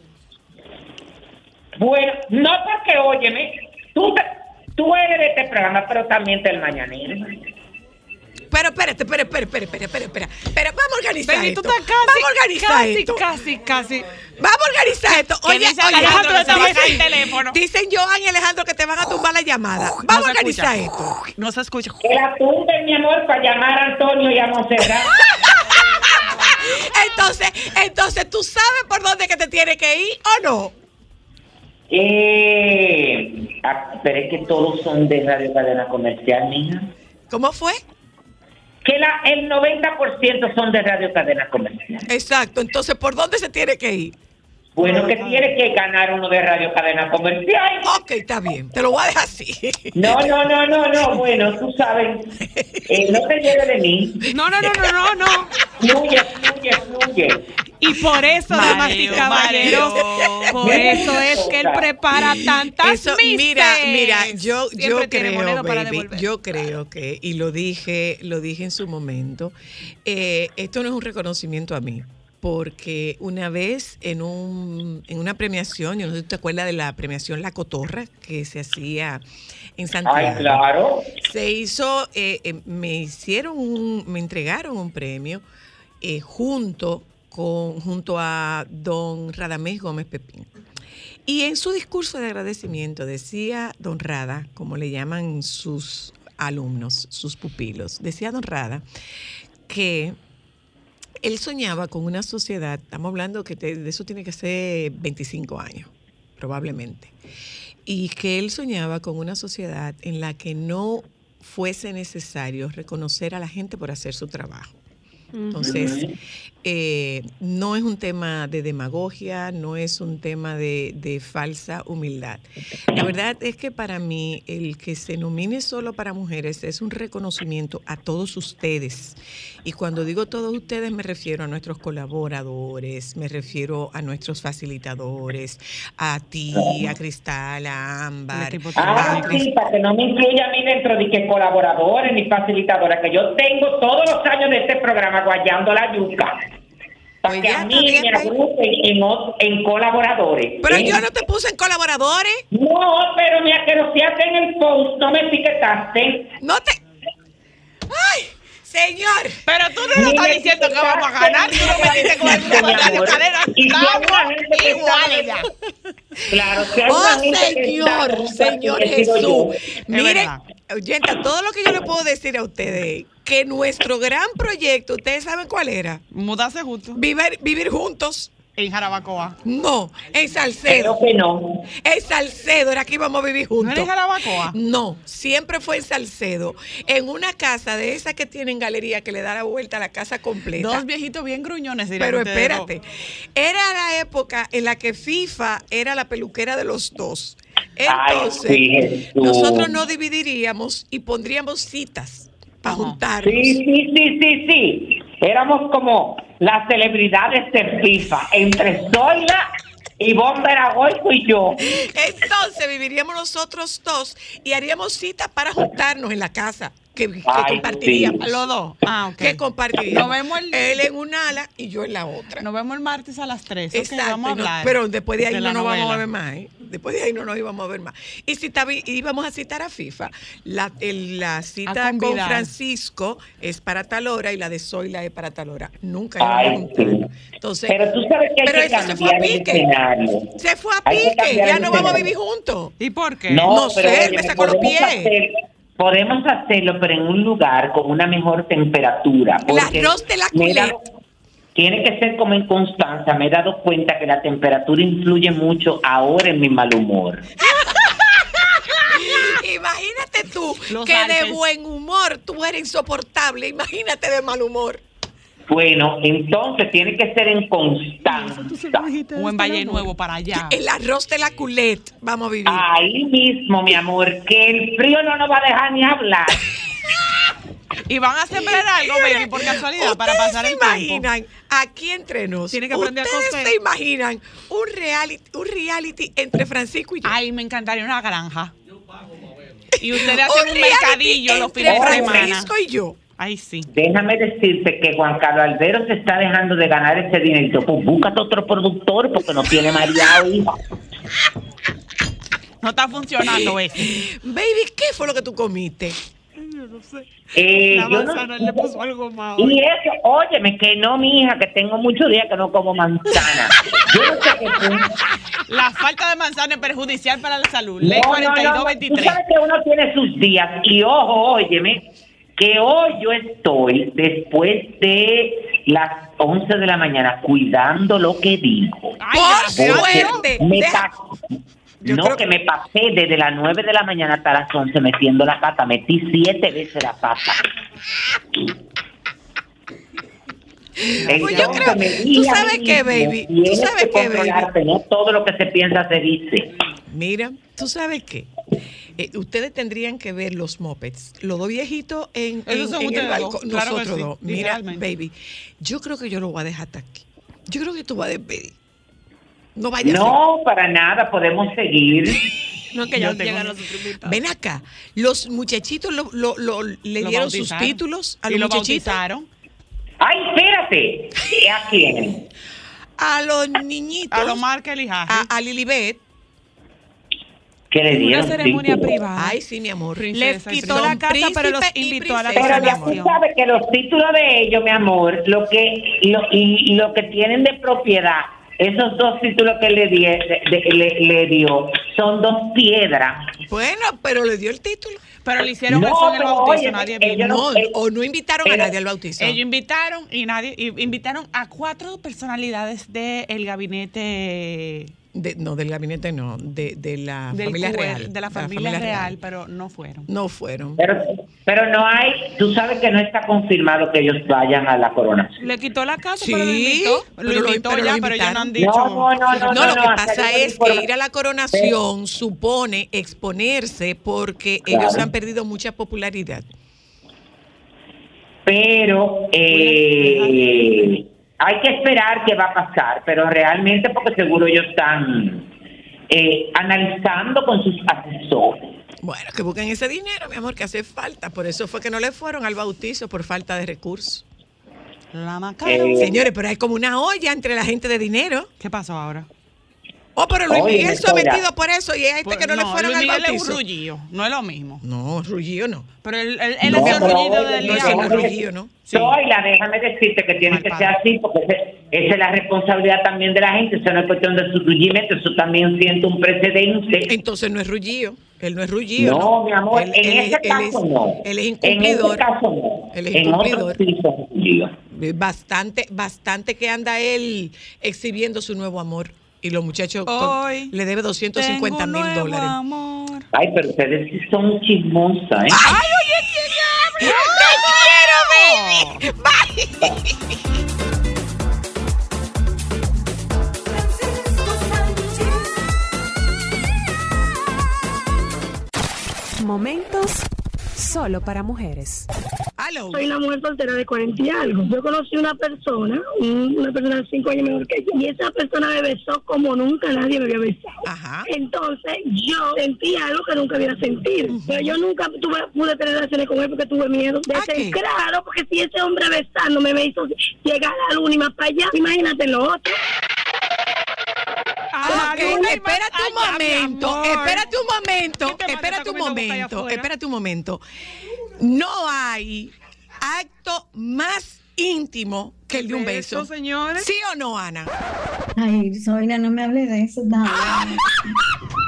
Bueno, no porque, óyeme, tú, tú eres de este programa, pero también del mañanero. Pero espérate, espera, espera, espera, espera, espera, espera. Espera, vamos a organizar Baby, esto. tú estás casi, vamos a organizar casi, esto. casi, casi. Vamos a organizar esto. ¿Qué Oye, dice oye, Alejandro? dicen- Te va a caer el teléfono. Dicen Joan y Alejandro que te van a tumbar la llamada. Vamos a No organizar escucha. esto. No se escucha. Que la tumben, mi amor, para llamar a Antonio y a Monserrat. Entonces, entonces, ¿tú sabes por dónde que te tiene que ir o no? eh, ah, pero es que todos son de Radio Cadena Comercial, mija. ¿Cómo fue? Que la, el 90% son de Radio Cadena Comercial. Exacto. Entonces, ¿por dónde se tiene que ir? Bueno, que tiene que ganar uno de Radio Cadena Comercial. Ok, está bien. Te lo voy a dejar así. No, no, no, no, no. Bueno, tú sabes, eh, no te lleves de mí. No, no, no, no, no, no. Fluye, fluye, fluye. Y por eso, damas y Mareo, caballeros, mareo. por eso es que él prepara tantas Eso, mises. mira, mira, yo, yo creo, baby, yo creo que, y lo dije, lo dije en su momento, eh, esto no es un reconocimiento a mí, porque una vez en un, en una premiación, yo no sé si te acuerdas de la premiación La Cotorra que se hacía en Santiago. Ay, claro. Se hizo, eh, eh, me hicieron un, me entregaron un premio eh, junto con, junto a don Radamés Gómez Pepín. Y en su discurso de agradecimiento decía don Rada, como le llaman sus alumnos, sus pupilos, decía don Rada que él soñaba con una sociedad, estamos hablando que te- de eso tiene que ser 25 años, probablemente, y que él soñaba con una sociedad en la que no fuese necesario reconocer a la gente por hacer su trabajo. Entonces, eh, no es un tema de demagogia, no es un tema de, de falsa humildad. La verdad es que para mí el que se nomine solo para mujeres es un reconocimiento a todos ustedes. Y cuando digo todos ustedes me refiero a nuestros colaboradores, me refiero a nuestros facilitadores, a ti, a Cristal, a Ámbar. Ah, técnico. sí, para que no me incluya a mí dentro de que colaboradores ni facilitadores, que yo tengo todos los años de este programa guayando la yuca. Para Pues que ya a mí me agrupen en, colaboradores. Pero ¿eh? yo no te puse en colaboradores, No, pero me asqueroseaste en el post, no me etiquetaste. no te... ¡Ay! Señor, Pero tú no nos estás diciendo que vamos a ganar. Tú no me dices que mi vamos a amor. ganar. Y si hay una Estamos iguales ya. Claro, oh Señor, Señor Jesús. Mire, verdad. Oyenta, todo lo que yo le puedo decir a ustedes, que nuestro gran proyecto, ¿ustedes saben cuál era? Mudarse justo. Vivir, vivir juntos. En Jarabacoa. No, en Creo Salcedo. que no. En Salcedo era que íbamos a vivir ¿No juntos. eres Jarabacoa? No, siempre fue en Salcedo, en una casa de esas que tienen galería que le da la vuelta a la casa completa. Dos viejitos bien gruñones, dirían Pero espérate, era la época en la que FIFA era la peluquera de los dos. Entonces, sí, nosotros no dividiríamos y pondríamos citas para juntarnos. Sí, sí, sí, sí, sí. Éramos como las celebridades de FIFA, entre Zoila y Bomber Agoico y yo. Entonces viviríamos nosotros dos y haríamos citas para juntarnos en la casa que, que Ay, compartiríamos. sí. Los dos. Ah, ok. Que compartiríamos. Nos vemos el- Él en una ala y yo en la otra. Nos vemos el martes a las 3. Exacto. vamos a y no- hablar. pero después de ahí de no nos vamos a ver más. ¿eh? Después de ahí no nos íbamos a ver más. Y si íbamos a citar a FIFA, la, el- la cita con. Francisco es para tal hora y la de Zoila es para tal hora. Nunca íbamos sí. Entonces, Pero tú sabes que hay pero que eso se fue a pique. Se fue a pique, ya no vamos a vivir juntos. ¿Y por qué? No, sé, me sacó los pies. hacer- podemos hacerlo, pero en un lugar con una mejor temperatura. porque arroz de la dado- Tiene que ser como en constancia. Me he dado cuenta que la temperatura influye mucho ahora en mi mal humor. Imagínate tú Los que de buen humor tú eres insoportable. Imagínate de mal humor. Bueno, entonces tiene que ser en constancia. O en Valle Nuevo para allá. El arroz de la culet vamos a vivir. Ahí mismo, mi amor, que el frío no nos va a dejar ni hablar. Y van a sembrar algo, baby, por casualidad, para ¿Ustedes pasar se el tiempo. imaginan aquí entre nos? Tiene que aprender a ¿Ustedes coser. se imaginan un reality, un reality entre Francisco y yo? Ay, me encantaría una granja. Y ustedes hacen un reality mercadillo los entre fines de semana. Francisco y yo. Ay, sí. Déjame decirte que Juan Carlos Albero se está dejando de ganar ese dinerito. Pues búscate otro productor porque no tiene mareado, hija. No está funcionando eso. Baby, ¿qué fue lo que tú comiste? Eh, La yo no- manzana le pasó algo más. Y eso, óyeme, que no, mi hija, que tengo muchos días que no como manzana. Yo no sé qué fue. La falta de manzana es perjudicial para la salud. No, Ley no, no, no. Tú 4223. sabes que uno tiene sus días. Y ojo, óyeme, que hoy yo estoy, después de las 11 de la mañana, cuidando lo que digo. Ay. Porque suerte. me Yo no, creo que me pasé desde las 9 de la mañana hasta las 11 metiendo la pata. Metí siete veces la pata. Pues yo creo- tú sabes qué, baby, tú sabes qué, baby. No todo lo que se piensa se dice. Mira, ¿tú sabes qué? Eh, ustedes tendrían que ver los mopeds, los dos viejitos en, Esos en- son en el balcón, claro nosotros sí, dos. Mira, baby, yo creo que yo lo voy a dejar hasta aquí. Yo creo que tú vas a despedir. No vayas a No, para nada, podemos seguir. No, que ya llegan los invitados. Ven acá, los muchachitos lo- lo- lo- le Lo dieron sus títulos a y los lo muchachitos. bautizaron. Ay, espérate. ¿A quién? A los niñitos. A lo Markel y Harry. a, a Lilibet. ¿Qué le dieron? Una ceremonia privada. Ay, sí, mi amor. Les quitó la casa, pero los invitó a la. Pero ya tú sabes que los títulos de ellos, mi amor, lo que lo, y, lo que tienen de propiedad, esos dos títulos que le, die- de- de- le, le dio, son dos piedras. Bueno, pero le dio el título. Pero le hicieron No, eso en el bautizo, oye, nadie ellos vino. No, no, eh, o no invitaron a nadie al bautizo. Ellos invitaron y nadie y- invitaron a cuatro personalidades del gabinete De- no, del gabinete no, de, de la del familia cuer- real. de la familia, real, pero no fueron. No fueron. Pero, pero no hay, tú sabes que no está confirmado que ellos vayan a la coronación. Le quitó la casa, Sí, pero lo invitó. pero Lo lo- invitó pero lo ya, pero ellos no han dicho. No, no, no, No, no, lo que pasa es que ir a la coronación supone exponerse porque Claro. ellos han perdido mucha popularidad. pero eh, hay que esperar qué va a pasar, pero realmente porque seguro ellos están eh, analizando con sus asesores. Bueno, que busquen ese dinero, mi amor, que hace falta. Por eso fue que no le fueron al bautizo por falta de recursos. La. Eh, Señores, pero hay como una olla entre la gente de dinero. ¿Qué pasó ahora? Oh, pero Luis Oye, Miguel sometido por eso y hay gente Pues que no, le fueron Luis al Miguel es un bautizo. rullillo, no es lo mismo. No, rullillo no. Pero él, él, él No, hacía rugido oye, del no, no rugido, ¿no? Sí. Déjame decirte que tiene Mal que padre. ser así, porque esa es la responsabilidad también de la gente. Eso no es cuestión de su rullimiento, eso también siente un precedente. Entonces no es rullillo. Él no es rullillo. No, mi amor, Él- en él ese él caso es- no. Él es En incumplidor. ese caso no. Él es en incumplidor. otros sí son cumplidos. Bastante, bastante que anda él exhibiendo su nuevo amor. Y los muchachos con- le debe 250 Tengo mil dólares. amor. Ay, pero ustedes sí son chismosas, ¿eh? ¡Ay, oye, quién habla! ¡Te quiero, baby! Bye. Momentos solo para mujeres. Soy una mujer soltera de 40 y algo. Yo conocí una persona, un- una persona de 5 años menor que yo, y esa persona me besó como nunca nadie me había besado. Ajá. Entonces yo sentí algo que nunca había sentido. Pero yo nunca tuve, pude tener relaciones con él porque tuve miedo. De claro, porque si ese hombre besándome me hizo llegar a la luna y más para allá, imagínate lo otro. Ah, Ok, no, espérate un momento, espérate un momento, ¿Qué te manda espérate un momento, espérate un momento. No hay acto más íntimo que el de un beso. Beso, señores. ¿Sí o no, Ana? Ay, Soina, no me hable de eso. No.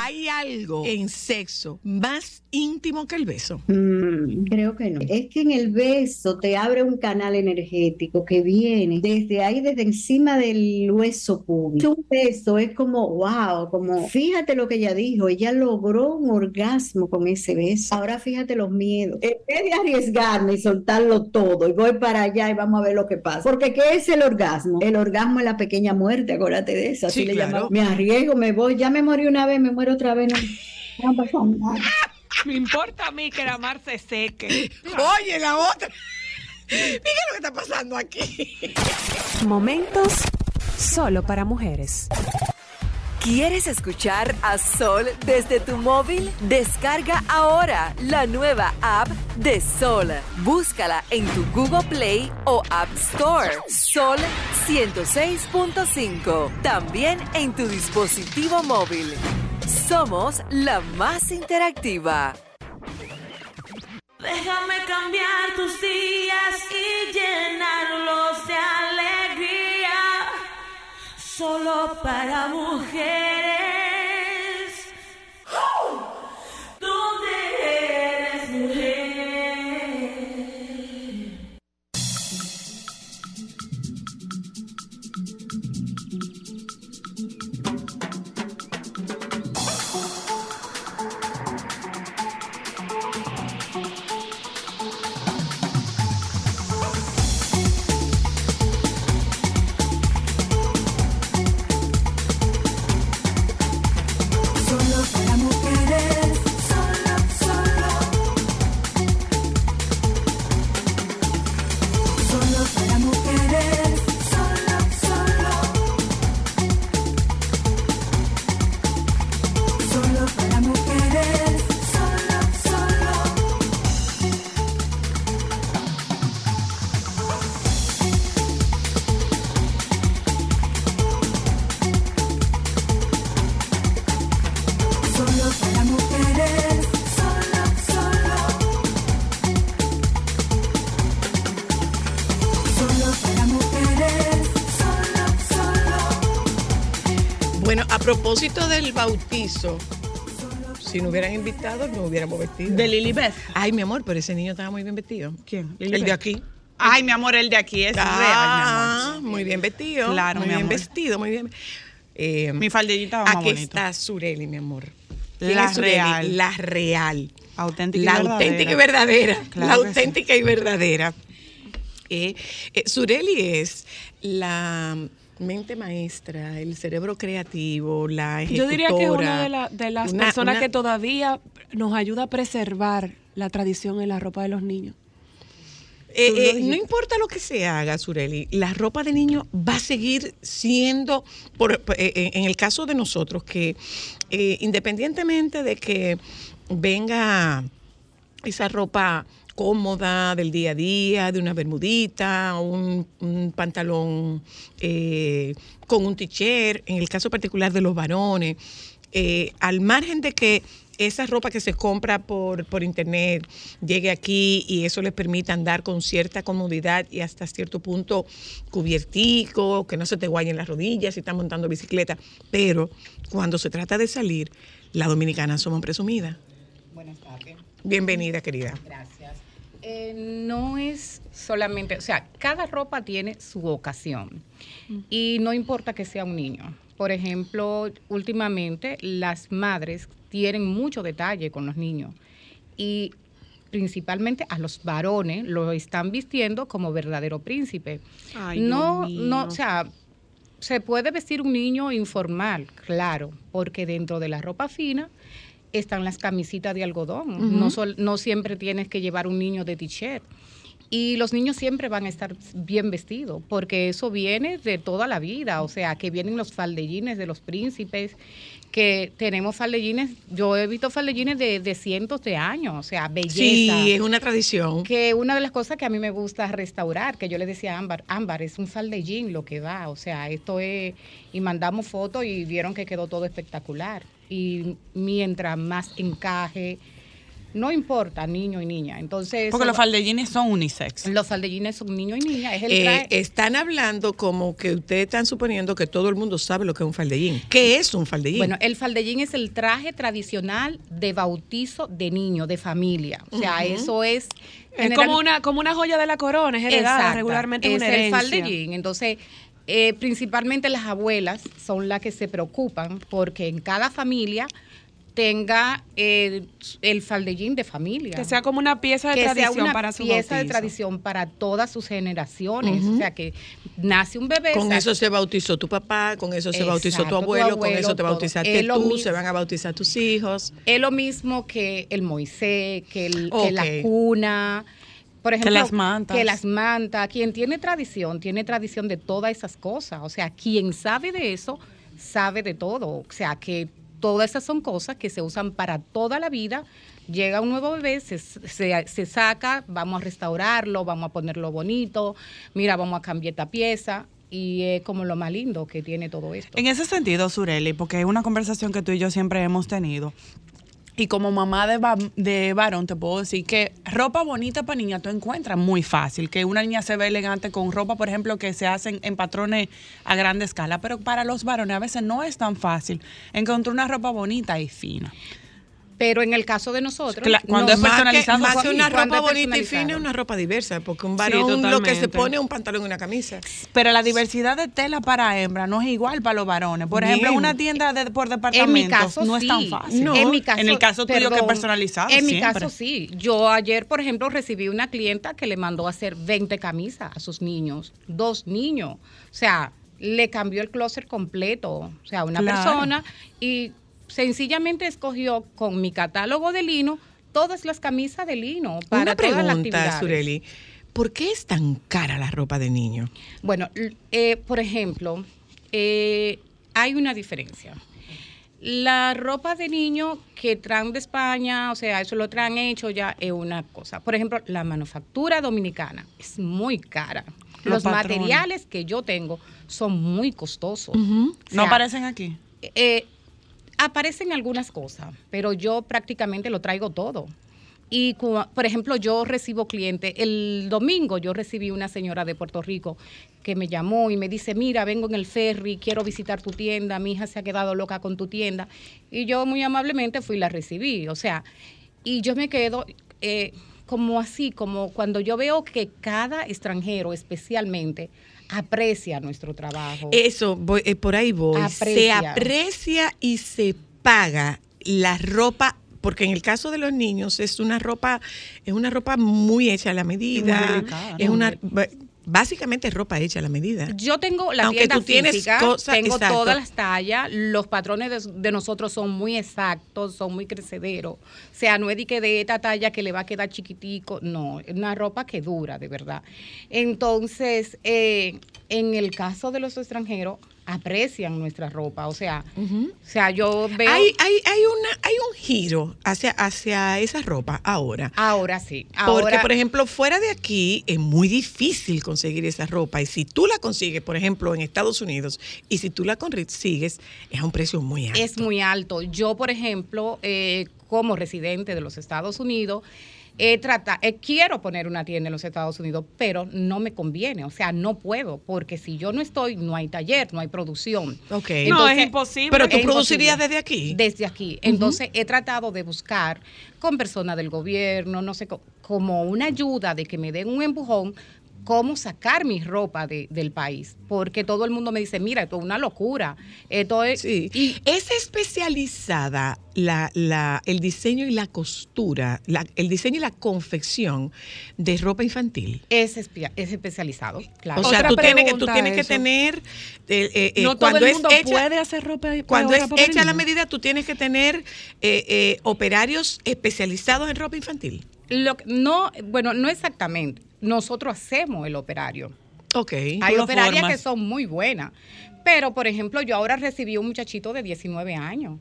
¿Hay algo en sexo más íntimo que el beso? Mm, creo que no. Es que en el beso te abre un canal energético que viene desde ahí, desde encima del hueso público. Un beso es como, wow, como, fíjate lo que ella dijo, ella logró un orgasmo con ese beso. Ahora fíjate los miedos. En vez de arriesgarme y soltarlo todo y voy para allá y vamos a ver lo que pasa. Porque ¿qué es el orgasmo? El orgasmo es la pequeña muerte, acuérdate de eso. Así Sí, le claro. llamamos. Me arriesgo, me voy, ya me morí una vez, me muero otra vez. No, no pasa nada. Me importa a mí que la mar se seque. Oye, la otra. Mira lo que está pasando aquí. Momentos solo para mujeres. ¿Quieres escuchar a Sol desde tu móvil? Descarga ahora la nueva app de Sol. Búscala en tu Google Play o App Store. Sol 106.5. También en tu dispositivo móvil. Somos la más interactiva. Déjame cambiar tus días y llenarlos de alegría. Solo para mujeres. Bueno, a propósito del bautizo, si no hubieran invitado, no hubiéramos vestido. De Lilibeth. Ay, mi amor, pero ese niño estaba muy bien vestido. ¿Quién? El de aquí. Ay, mi amor, el de aquí es Ah, real, mi amor. muy bien vestido. Claro, muy mi bien amor. vestido, muy bien. Eh, Mi faldillita va más Aquí bonito. está Sureli, mi amor. ¿Quién La Sureli? real. La real. Auténtica y la verdadera. auténtica y verdadera. Claro la sí. auténtica y verdadera. Eh, eh, Sureli es la mente maestra, el cerebro creativo, la ejecutora. Yo diría que es una de, la- de las Una- personas una- que todavía nos ayuda a preservar la tradición en la ropa de los niños. Eh, eh, no importa lo que se haga, Sureli, la ropa de niño va a seguir siendo, por, eh, en el caso de nosotros, que independientemente de que venga esa ropa cómoda del día a día, de una bermudita, un, un pantalón eh, con un t-shirt, en el caso particular de los varones, eh, al margen de que esa ropa que se compra por, por internet llegue aquí y eso les permita andar con cierta comodidad y hasta cierto punto cubiertico, que no se te guayen las rodillas si estás montando bicicleta. Pero cuando se trata de salir, la dominicana somos presumidas. Buenas tardes. Bienvenida, querida. Gracias. Eh, no es solamente, o sea, cada ropa tiene su ocasión y no importa que sea un niño. Por ejemplo, últimamente las madres tienen mucho detalle con los niños y principalmente a los varones lo están vistiendo como verdadero príncipe. Ay, no, no, o sea, se puede vestir un niño informal, claro, porque dentro de la ropa fina están las camisitas de algodón. No, sol- no siempre tienes que llevar un niño de t-shirt. Y los niños siempre van a estar bien vestidos, porque eso viene de toda la vida. O sea, que vienen los faldellines de los príncipes, que tenemos faldellines. Yo he visto faldellines de, de cientos de años, o sea, belleza. Sí, es una tradición. Que una de las cosas que a mí me gusta restaurar, que yo le decía a Ámbar, Ámbar, es un faldellín lo que va, o sea, esto es, y mandamos fotos y vieron que quedó todo espectacular. Y mientras más encaje, no importa niño y niña. Entonces, Porque eso los faldellines son unisex. los faldellines son niño y niña, es el Eh, traje. están hablando como que ustedes están suponiendo que todo el mundo sabe lo que es un faldellín. ¿Qué es un faldellín? Bueno, el faldellín es el traje tradicional de bautizo de niño, de familia. O sea, eso es... Es como una, como una joya de la corona, es heredada, Exacta, regularmente es es una el herencia. faldellín. Entonces, eh, principalmente las abuelas son las que se preocupan porque en cada familia tenga eh, el faldellín de familia. Que sea como una pieza de que sea tradición una para su pieza de tradición para todas sus generaciones. O sea, que nace un bebé. Con eso se bautizó tu papá, con eso se bautizó tu abuelo, con eso te bautizaste tú, mismo. se van a bautizar tus hijos. Es lo mismo que el Moisés, que, el, que la cuna. Por ejemplo, las mantas. Que las mantas. Quien tiene tradición, tiene tradición de todas esas cosas. O sea, quien sabe de eso, sabe de todo. O sea, que todas esas son cosas que se usan para toda la vida. Llega un nuevo bebé, se, se- se saca, vamos a restaurarlo, vamos a ponerlo bonito. Mira, vamos a cambiar esta pieza. Y es como lo más lindo que tiene todo esto. En ese sentido, Sureli, porque es una conversación que tú y yo siempre hemos tenido. Y como mamá de, de varón, te puedo decir que ropa bonita para niña tú encuentras muy fácil. Que una niña se ve elegante con ropa, por ejemplo, que se hacen en patrones a gran escala. Pero para los varones a veces no es tan fácil encontrar una ropa bonita y fina. Pero en el caso de nosotros, cuando es nos- personalizado, Más que sí, una cuando ropa es bonita y fina es una ropa diversa, porque un Sí, varón lo que se pone es un pantalón y una camisa. Pero la diversidad de tela para hembra no es igual para los varones. Por ejemplo, Bien. una tienda de, por departamento En mi caso, no sí. es tan fácil. en mi caso, en el caso tuyo que es personalizado En mi siempre. caso, sí. Yo ayer, por ejemplo, recibí una clienta que le mandó a hacer 20 camisas a sus niños, dos niños. O sea, le cambió el closet completo. O sea, una Claro. persona y sencillamente escogió con mi catálogo de lino todas las camisas de lino para una todas las pregunta, actividades. Sureli. ¿Por qué es tan cara la ropa de niño? Bueno, eh, por ejemplo, eh, hay una diferencia. La ropa de niño que traen de España, o sea, eso lo traen hecho ya es una cosa. Por ejemplo, la manufactura dominicana es muy cara. Los materiales que yo tengo son muy costosos. no O sea, aparecen aquí. eh, aparecen algunas cosas, pero yo prácticamente lo traigo todo. Y, por ejemplo, yo recibo clientes. El domingo yo recibí una señora de Puerto Rico que me llamó y me dice, mira, vengo en el ferry, quiero visitar tu tienda, mi hija se ha quedado loca con tu tienda. Y yo muy amablemente fui y la recibí. O sea, y yo me quedo eh, como así, como cuando yo veo que cada extranjero especialmente aprecia nuestro trabajo. Eso, voy- eh, por ahí voy. Se Aprecia. aprecia y se paga la ropa, porque en el caso de los niños es una ropa, es una ropa muy hecha a la medida. delicada, es ¿no? una básicamente es ropa hecha a la medida. Yo tengo la Aunque tienda tú tienes física, tengo exacto. todas las tallas, los patrones de, de nosotros son muy exactos, son muy crecederos. O sea, no es de que de esta talla que le va a quedar chiquitico, no, es una ropa que dura, de verdad. Entonces, eh, en el caso de los extranjeros, aprecian nuestra ropa. O sea, o sea, yo veo. Hay, hay, hay, una, hay un giro hacia, hacia esa ropa ahora. Ahora sí. Porque, Ahora, por ejemplo, fuera de aquí es muy difícil conseguir esa ropa. Y si tú la consigues, por ejemplo, en Estados Unidos, y si tú la consigues, es a un precio muy alto. es muy alto. Yo, por ejemplo, eh, como residente de los Estados Unidos, he trata- eh, quiero poner una tienda en los Estados Unidos, pero no me conviene, o sea, no puedo, porque si yo no estoy, no hay taller, no hay producción. Ok. No, es imposible. Pero tú producirías desde aquí. Desde aquí. Entonces he tratado de buscar con personas del gobierno, no sé, co- como una ayuda de que me den un empujón, cómo sacar mi ropa de- del país. Porque todo el mundo me dice, mira, esto es una locura. Esto es... Sí. y- es especializada la, la, el diseño y la costura, la- el diseño y la confección de ropa infantil. Es, espe- es especializado, claro. O sea, Otra tú tienes, que, tú pregunta tienes que eso. tener, eh, eh, eh, no todo cuando el es mundo hecha, puede hacer ropa cuando es hecha la medida, tú tienes que tener eh, eh, operarios especializados en ropa infantil. Lo que- no, bueno, no exactamente. Nosotros hacemos el operario. Ok. Hay operarias formas. que son muy buenas. Pero, por ejemplo, yo ahora recibí un muchachito de 19 años.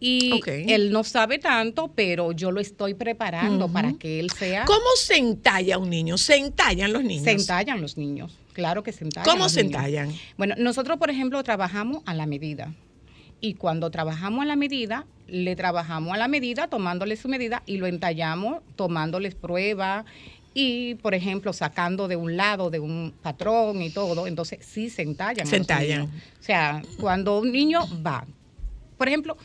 Y él no sabe tanto, pero yo lo estoy preparando para que él sea. ¿Cómo se entalla un niño? ¿Se entallan los niños? Se entallan los niños. Claro que se entallan. ¿Cómo se niños. entallan? Bueno, nosotros, por ejemplo, trabajamos a la medida. Y cuando trabajamos a la medida, le trabajamos a la medida, tomándole su medida y lo entallamos, tomándoles prueba y, por ejemplo, sacando de un lado de un patrón y todo. Entonces, sí se entallan. Se entallan. O sea, cuando un niño va, por ejemplo,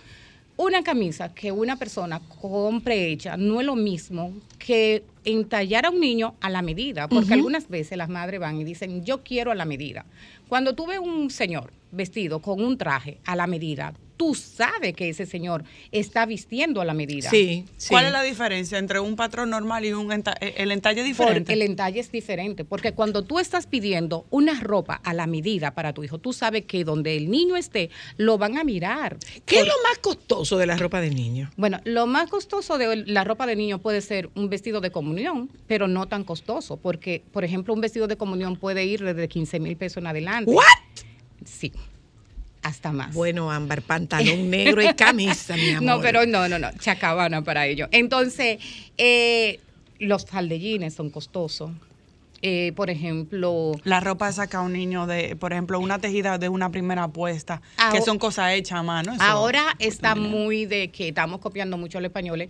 una camisa que una persona compre hecha no es lo mismo que entallar a un niño a la medida, porque algunas veces las madres van y dicen, yo quiero a la medida. Cuando tú ves un señor vestido con un traje a la medida, tú sabes que ese señor está vistiendo a la medida. Sí, sí. ¿Cuál es la diferencia entre un patrón normal y un enta- eh, el entalle Porque diferente? el entalle es diferente, porque cuando tú estás pidiendo una ropa a la medida para tu hijo, tú sabes que donde el niño esté, lo van a mirar. ¿Qué es lo más costoso de la ropa de niño? Bueno, lo más costoso de la ropa de niño puede ser un vestido de comunión, pero no tan costoso, porque, por ejemplo, un vestido de comunión puede ir desde 15 mil pesos en adelante. ¿What? Sí, hasta más. Bueno, ámbar, pantalón negro y camisa, mi amor. No, pero no, no, no, chacabana para ello. Entonces, eh, los faldellines son costosos. Eh, por ejemplo, La ropa saca a un niño de, por ejemplo, una tejida de una primera apuesta, que son cosas hechas a mano. eso- Ahora está muy de que estamos copiando mucho a los españoles,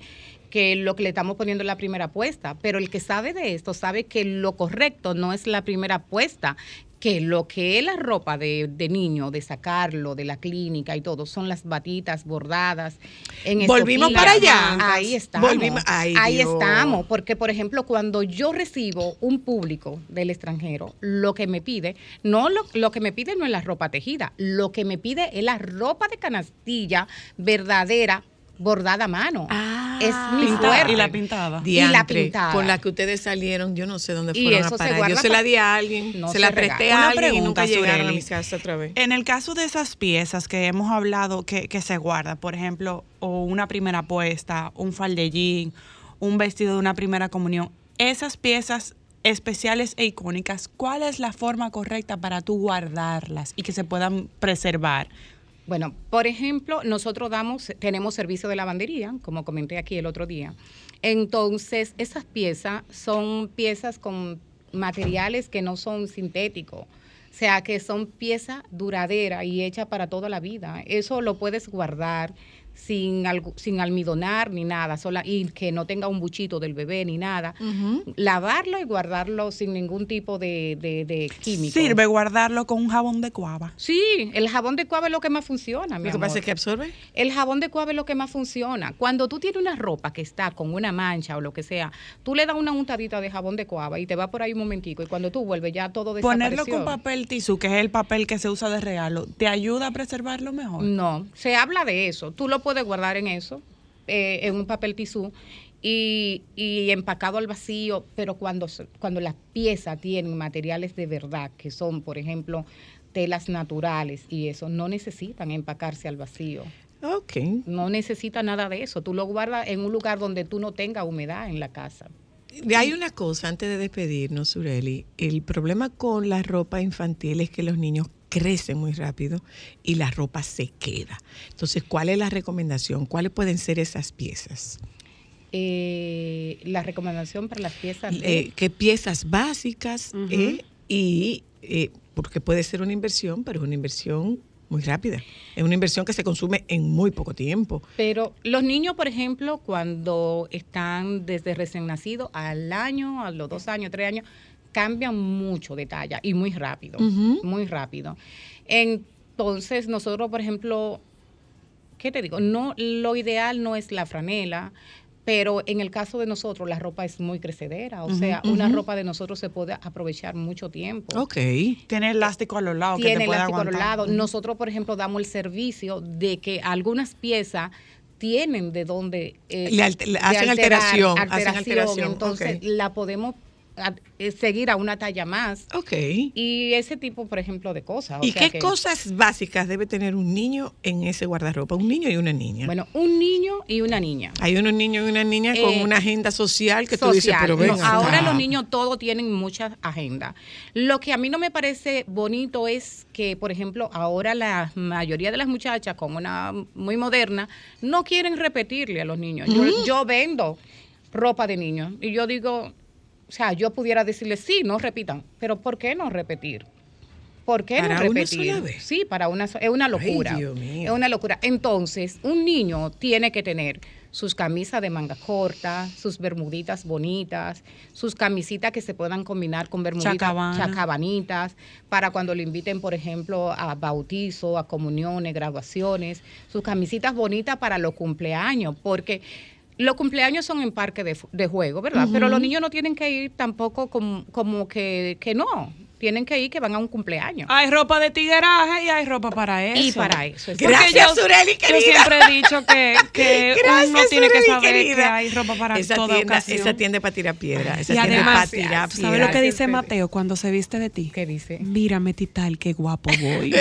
que lo que le estamos poniendo es la primera apuesta, pero el que sabe de esto sabe que lo correcto no es la primera apuesta, que lo que es la ropa de, de niño, de sacarlo de la clínica y todo, son las batitas bordadas. En Volvimos para allá. Ahí estamos. Volvimos- ay, Ahí Dios. estamos, porque por ejemplo, cuando yo recibo un público del extranjero, lo que me pide, no lo, lo que me pide no es la ropa tejida, lo que me pide es la ropa de canastilla verdadera bordada a mano. Es mi Pintada. fuerte. Y la pintada. Y la pintada. Con la que ustedes salieron, yo no sé dónde Y fueron eso a se parar. guarda Yo se la di a alguien, No se se la regala. presté a alguien y nunca pregunta, llegaron a mi casa otra vez. En el caso de esas piezas que hemos hablado que, que se guarda, por ejemplo, o una primera puesta, un faldellín, un vestido de una primera comunión, esas piezas especiales e icónicas, ¿cuál es la forma correcta para tú guardarlas y que se puedan preservar? Bueno, por ejemplo, nosotros damos, tenemos servicio de lavandería, como comenté aquí el otro día. Entonces, esas piezas son piezas con materiales que no son sintéticos. O sea, que son piezas duraderas y hechas para toda la vida. Eso lo puedes guardar sin, algo- sin almidonar ni nada, sola, y que no tenga un buchito del bebé ni nada. Lavarlo y guardarlo sin ningún tipo de, de, de químico. Sirve guardarlo con un jabón de cuava. Sí, el jabón de cuava es lo que más funciona. mi Lo que amor. pasa es que absorbe. El jabón de cuave es lo que más funciona. Cuando tú tienes una ropa que está con una mancha o lo que sea, tú le das una untadita de jabón de cuava y te va por ahí un momentico y cuando tú vuelves ya todo desapareció. Ponerlo con papel tisú, que es el papel que se usa de regalo, ¿te ayuda a preservarlo mejor? No, se habla de eso. Tú lo puedes guardar en eso, eh, en un papel tisú y, y empacado al vacío, pero cuando, cuando las piezas tienen materiales de verdad, que son, por ejemplo, telas naturales y eso, no necesitan empacarse al vacío. Ok. No necesita nada de eso. Tú lo guardas en un lugar donde tú no tengas humedad en la casa. Hay una cosa antes de despedirnos, Sureli. El problema con la ropa infantil es que los niños crecen muy rápido y la ropa se queda. Entonces, ¿cuál es la recomendación? ¿Cuáles pueden ser esas piezas? Eh, la recomendación para las piezas de- Eh, ¿Qué piezas básicas? Ujú. eh, y eh, porque puede ser una inversión, pero es una inversión muy rápida. Es una inversión que se consume en muy poco tiempo. Pero los niños, por ejemplo, cuando están desde recién nacido al año, a los dos años, tres años, cambian mucho de talla y muy rápido, muy rápido. Entonces, nosotros, por ejemplo, ¿qué te digo? No, lo ideal no es la franela, pero en el caso de nosotros la ropa es muy crecedera, o sea, una ropa de nosotros se puede aprovechar mucho tiempo. Ok. Tiene elástico a los lados. que te puede elástico a los lados. Nosotros, por ejemplo, damos el servicio de que algunas piezas tienen de donde eh, Le alter- le de hacen alterar- alteración, hacen alteración, Entonces la podemos a- eh, seguir a una talla más. Ok. Y ese tipo, por ejemplo, de cosas. o ¿Y sea qué que- cosas básicas debe tener un niño en ese guardarropa? Un niño y una niña. Bueno, un niño y una niña. Hay unos niños y una niña con Eh, una agenda social que tú dices, social. pero No, ven ahora los niños todos tienen muchas agendas. Lo que a mí no me parece bonito es que, por ejemplo, ahora la mayoría de las muchachas, como una muy moderna, no quieren repetirle a los niños. Yo, Mm. yo vendo ropa de niños y yo digo, o sea, yo pudiera decirle, sí, no repitan, pero ¿por qué no repetir? ¿Por qué ¿Para no una repetir? sola vez? Sí, para una so- es una locura. Dios mío. Es una locura. Entonces, un niño tiene que tener sus camisas de manga corta, sus bermuditas bonitas, sus camisitas que se puedan combinar con bermuditas Chacabana. chacabanitas, para cuando lo inviten, por ejemplo, a bautizo, a comuniones, graduaciones, sus camisitas bonitas para los cumpleaños, porque los cumpleaños son en parque de, de juego, ¿verdad? Pero los niños no tienen que ir tampoco como, como que, que no, tienen que ir que van a un cumpleaños. Hay ropa de tigueraje y hay ropa para eso. Y para eso, Gracias, yo, Sureli, yo querida. siempre he dicho que, que uno Gracias, tiene que saber querida. que hay ropa para esa toda tienda, ocasión. Esa tienda para tirar piedra. Esa y tienda además, para tirar ¿sabes lo piedra. que dice Mateo cuando se viste de ti? ¿Qué dice? Mírame, Tital, qué guapo voy.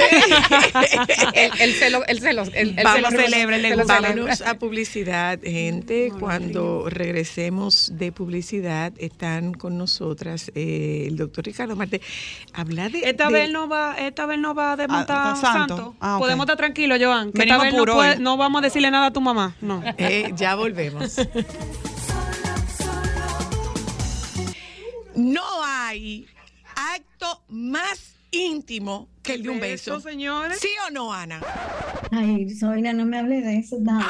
él, él se lo, él se lo, él- él se Vamos, lo celebra, él se lo vámonos a publicidad, gente. Cuando regresemos de publicidad, están con nosotras eh, el doctor Ricardo Marte. Habla de. Esta de- vez no va, esta vez no va a desmontar Ah, Santo. Santo. Ah. Podemos estar tranquilos, Joan. Que Venimos esta vez no, puede- vamos a decirle nada a tu mamá. No. Eh, ya volvemos. No hay acto más íntimo que el de un beso. Beso, señores. ¿Sí o no, Ana? Ay, Soina, no me hable de eso. No.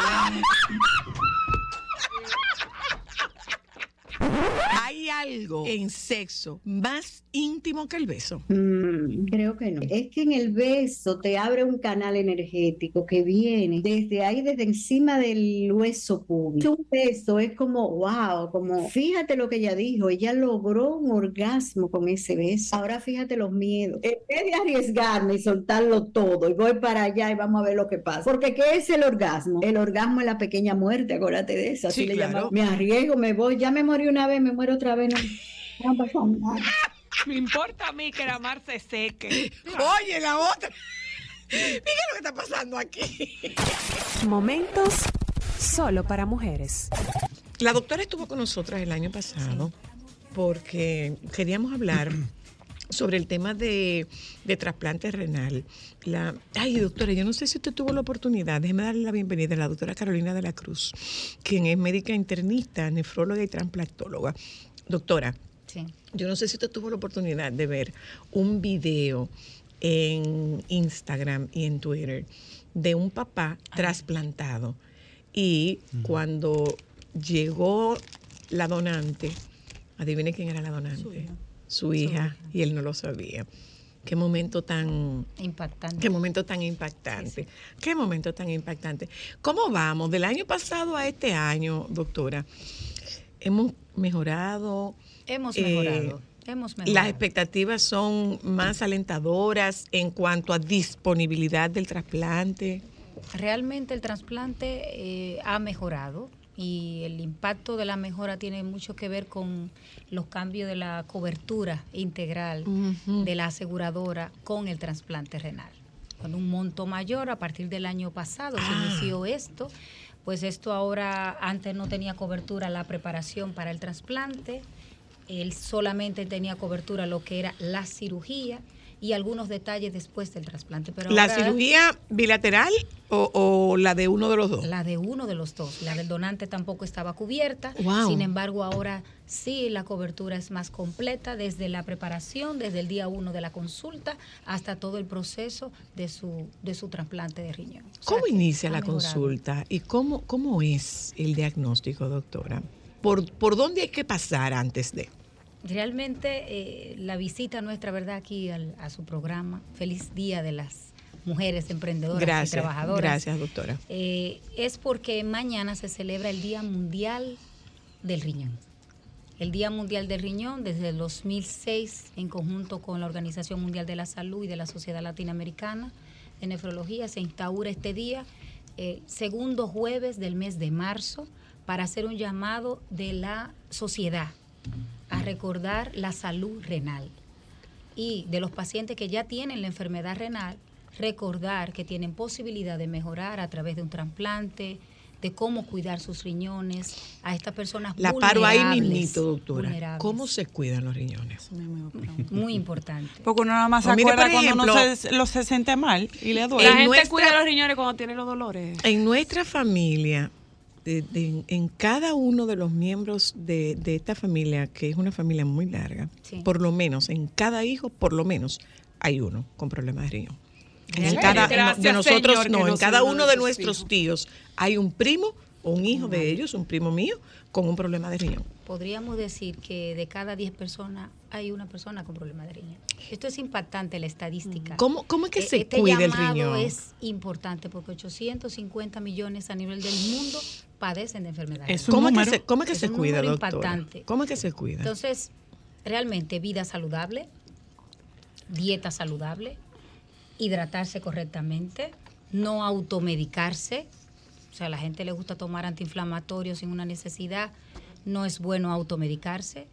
¿Hay algo en sexo más íntimo que el beso? Mm, creo que no. Es que en el beso te abre un canal energético que viene desde ahí, desde encima del hueso público. Un beso es como, wow, como, fíjate lo que ella dijo, ella logró un orgasmo con ese beso. Ahora fíjate los miedos. En vez de arriesgarme y soltarlo todo y voy para allá y vamos a ver lo que pasa. Porque ¿qué es el orgasmo? El orgasmo es la pequeña muerte, acuérdate de eso. Así Sí, le claro. llamamos. Me arriesgo, me voy, ya me morí una vez, me muero otra vez. No, no pasa nada. Me importa a mí que la mar se seque. Oye, la otra. Mira lo que está pasando aquí. Momentos solo para mujeres. La doctora estuvo con nosotras el año pasado porque queríamos hablar sobre el tema de, de trasplante renal. La, ay, doctora, yo no sé si usted tuvo la oportunidad, déjeme darle la bienvenida a la doctora Carolina de la Cruz, quien es médica internista, nefróloga y trasplantóloga. Doctora, Sí. yo no sé si usted tuvo la oportunidad de ver un video en Instagram y en Twitter de un papá trasplantado y cuando llegó la donante, adivine quién era la donante, su hija, y él no lo sabía. Qué momento tan Impactante. Qué momento tan impactante. Qué momento tan impactante. ¿Cómo vamos? Del año pasado a este año, doctora, hemos mejorado. Hemos eh, mejorado. hemos mejorado. Las expectativas son más alentadoras en cuanto a disponibilidad del trasplante. Realmente el trasplante eh, ha mejorado y el impacto de la mejora tiene mucho que ver con los cambios de la cobertura integral de la aseguradora con el trasplante renal. Con un monto mayor a partir del año pasado Ah. se inició esto, pues esto ahora antes no tenía cobertura la preparación para el trasplante, él solamente tenía cobertura lo que era la cirugía y algunos detalles después del trasplante. Pero ¿La ahora- cirugía bilateral o, o la de uno de los dos? La de uno de los dos. La del donante tampoco estaba cubierta. Wow. Sin embargo, ahora sí la cobertura es más completa desde la preparación, desde el día uno de la consulta hasta todo el proceso de su, de su trasplante de riñón. O sea ¿Cómo inicia la mejorado. consulta y cómo, cómo es el diagnóstico, doctora? ¿Por, ¿Por dónde hay que pasar antes de? Realmente eh, la visita nuestra, ¿verdad? Aquí al- a su programa. Feliz Día de las Mujeres Emprendedoras y Gracias, Trabajadoras. gracias, doctora. Eh, es porque mañana se celebra el Día Mundial del Riñón. El Día Mundial del Riñón, desde el 2006, en conjunto con la Organización Mundial de la Salud y de la Sociedad Latinoamericana de Nefrología, se instaura este día, eh, segundo jueves del mes de marzo, para hacer un llamado de la sociedad a recordar la salud renal y de los pacientes que ya tienen la enfermedad renal, recordar que tienen posibilidad de mejorar a través de un trasplante, de cómo cuidar sus riñones a estas personas La paro ahí mismito, doctora. ¿Cómo se cuidan los riñones? Muy importante. Porque uno nada más se Pues mire, acuerda por cuando uno se, lo se siente mal y le duele. La En gente nuestra- cuida los riñones cuando tiene los dolores. En nuestra familia, de- de- en cada uno de los miembros de, de esta familia, que es una familia muy larga, Sí. por lo menos, en cada hijo, por lo menos, hay uno con problemas de riñón. En cada, Gracias, de nosotros, Señor, no, en cada uno de nuestros tíos hay un primo o un hijo de ellos, un primo mío, con un problema de riñón. Podríamos decir que de cada 10 personas hay una persona con problema de riñón. Esto es impactante, la estadística. ¿Cómo, cómo es que Eh, se este cuida el llamado riñón? es importante porque 850 millones a nivel del mundo padecen de enfermedades. Es un ¿Cómo es que se, cómo es que es se un cuida, número doctora? impactante. ¿Cómo es que se cuida? Entonces, realmente vida saludable, dieta saludable, hidratarse correctamente, no automedicarse. O sea, a la gente le gusta tomar antiinflamatorios sin una necesidad. No es bueno automedicarse.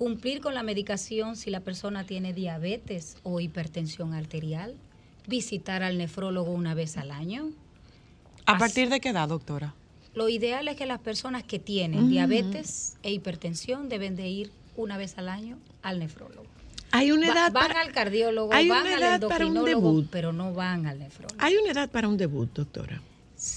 Cumplir con la medicación si la persona tiene diabetes o hipertensión arterial. Visitar al nefrólogo una vez al año. ¿A partir de qué edad, doctora? Lo ideal es que las personas que tienen diabetes e hipertensión deben de ir una vez al año al nefrólogo. Hay una Va- edad van para- al cardiólogo, hay van una al edad para un endocrinólogo, debut. pero no van al nefrólogo. ¿Hay una edad para un debut, doctora?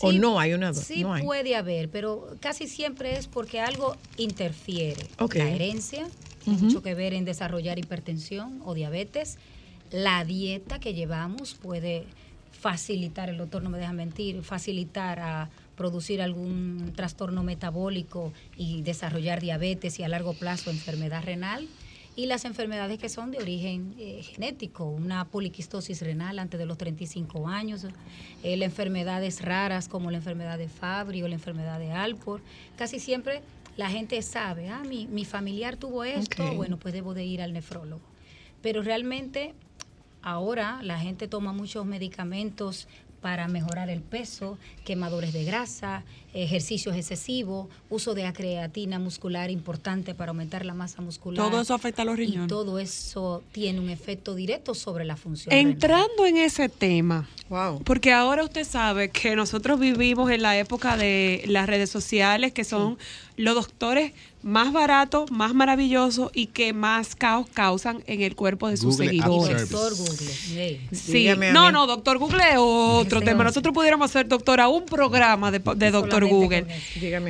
¿O Sí, no hay una edad? Sí no hay. puede haber, pero casi siempre es porque algo interfiere. Ok. La herencia tiene mucho que ver en desarrollar hipertensión o diabetes. La dieta que llevamos puede facilitar, el doctor no me deja mentir, facilitar a producir algún trastorno metabólico y desarrollar diabetes y a largo plazo enfermedad renal. Y las enfermedades que son de origen eh, genético, una poliquistosis renal antes de los 35 años, eh, las enfermedades raras como la enfermedad de Fabry o la enfermedad de Alport. Casi siempre la gente sabe, ah, mi, mi familiar tuvo esto, bueno, pues debo de ir al nefrólogo. Pero realmente ahora la gente toma muchos medicamentos para mejorar el peso, quemadores de grasa, ejercicios excesivos, uso de creatina muscular importante para aumentar la masa muscular. Todo eso afecta a los Y riñones. todo eso tiene un efecto directo sobre la función. renal. Entrando en ese tema, Wow. porque ahora usted sabe que nosotros vivimos en la época de las redes sociales, que son los doctores más baratos, más maravillosos y que más caos causan en el cuerpo de sus Google seguidores. Doctor Google. hey. Sí, no, no, doctor Google es otro tema. otro. Nosotros pudiéramos hacer, doctora, un programa de, de doctor Google.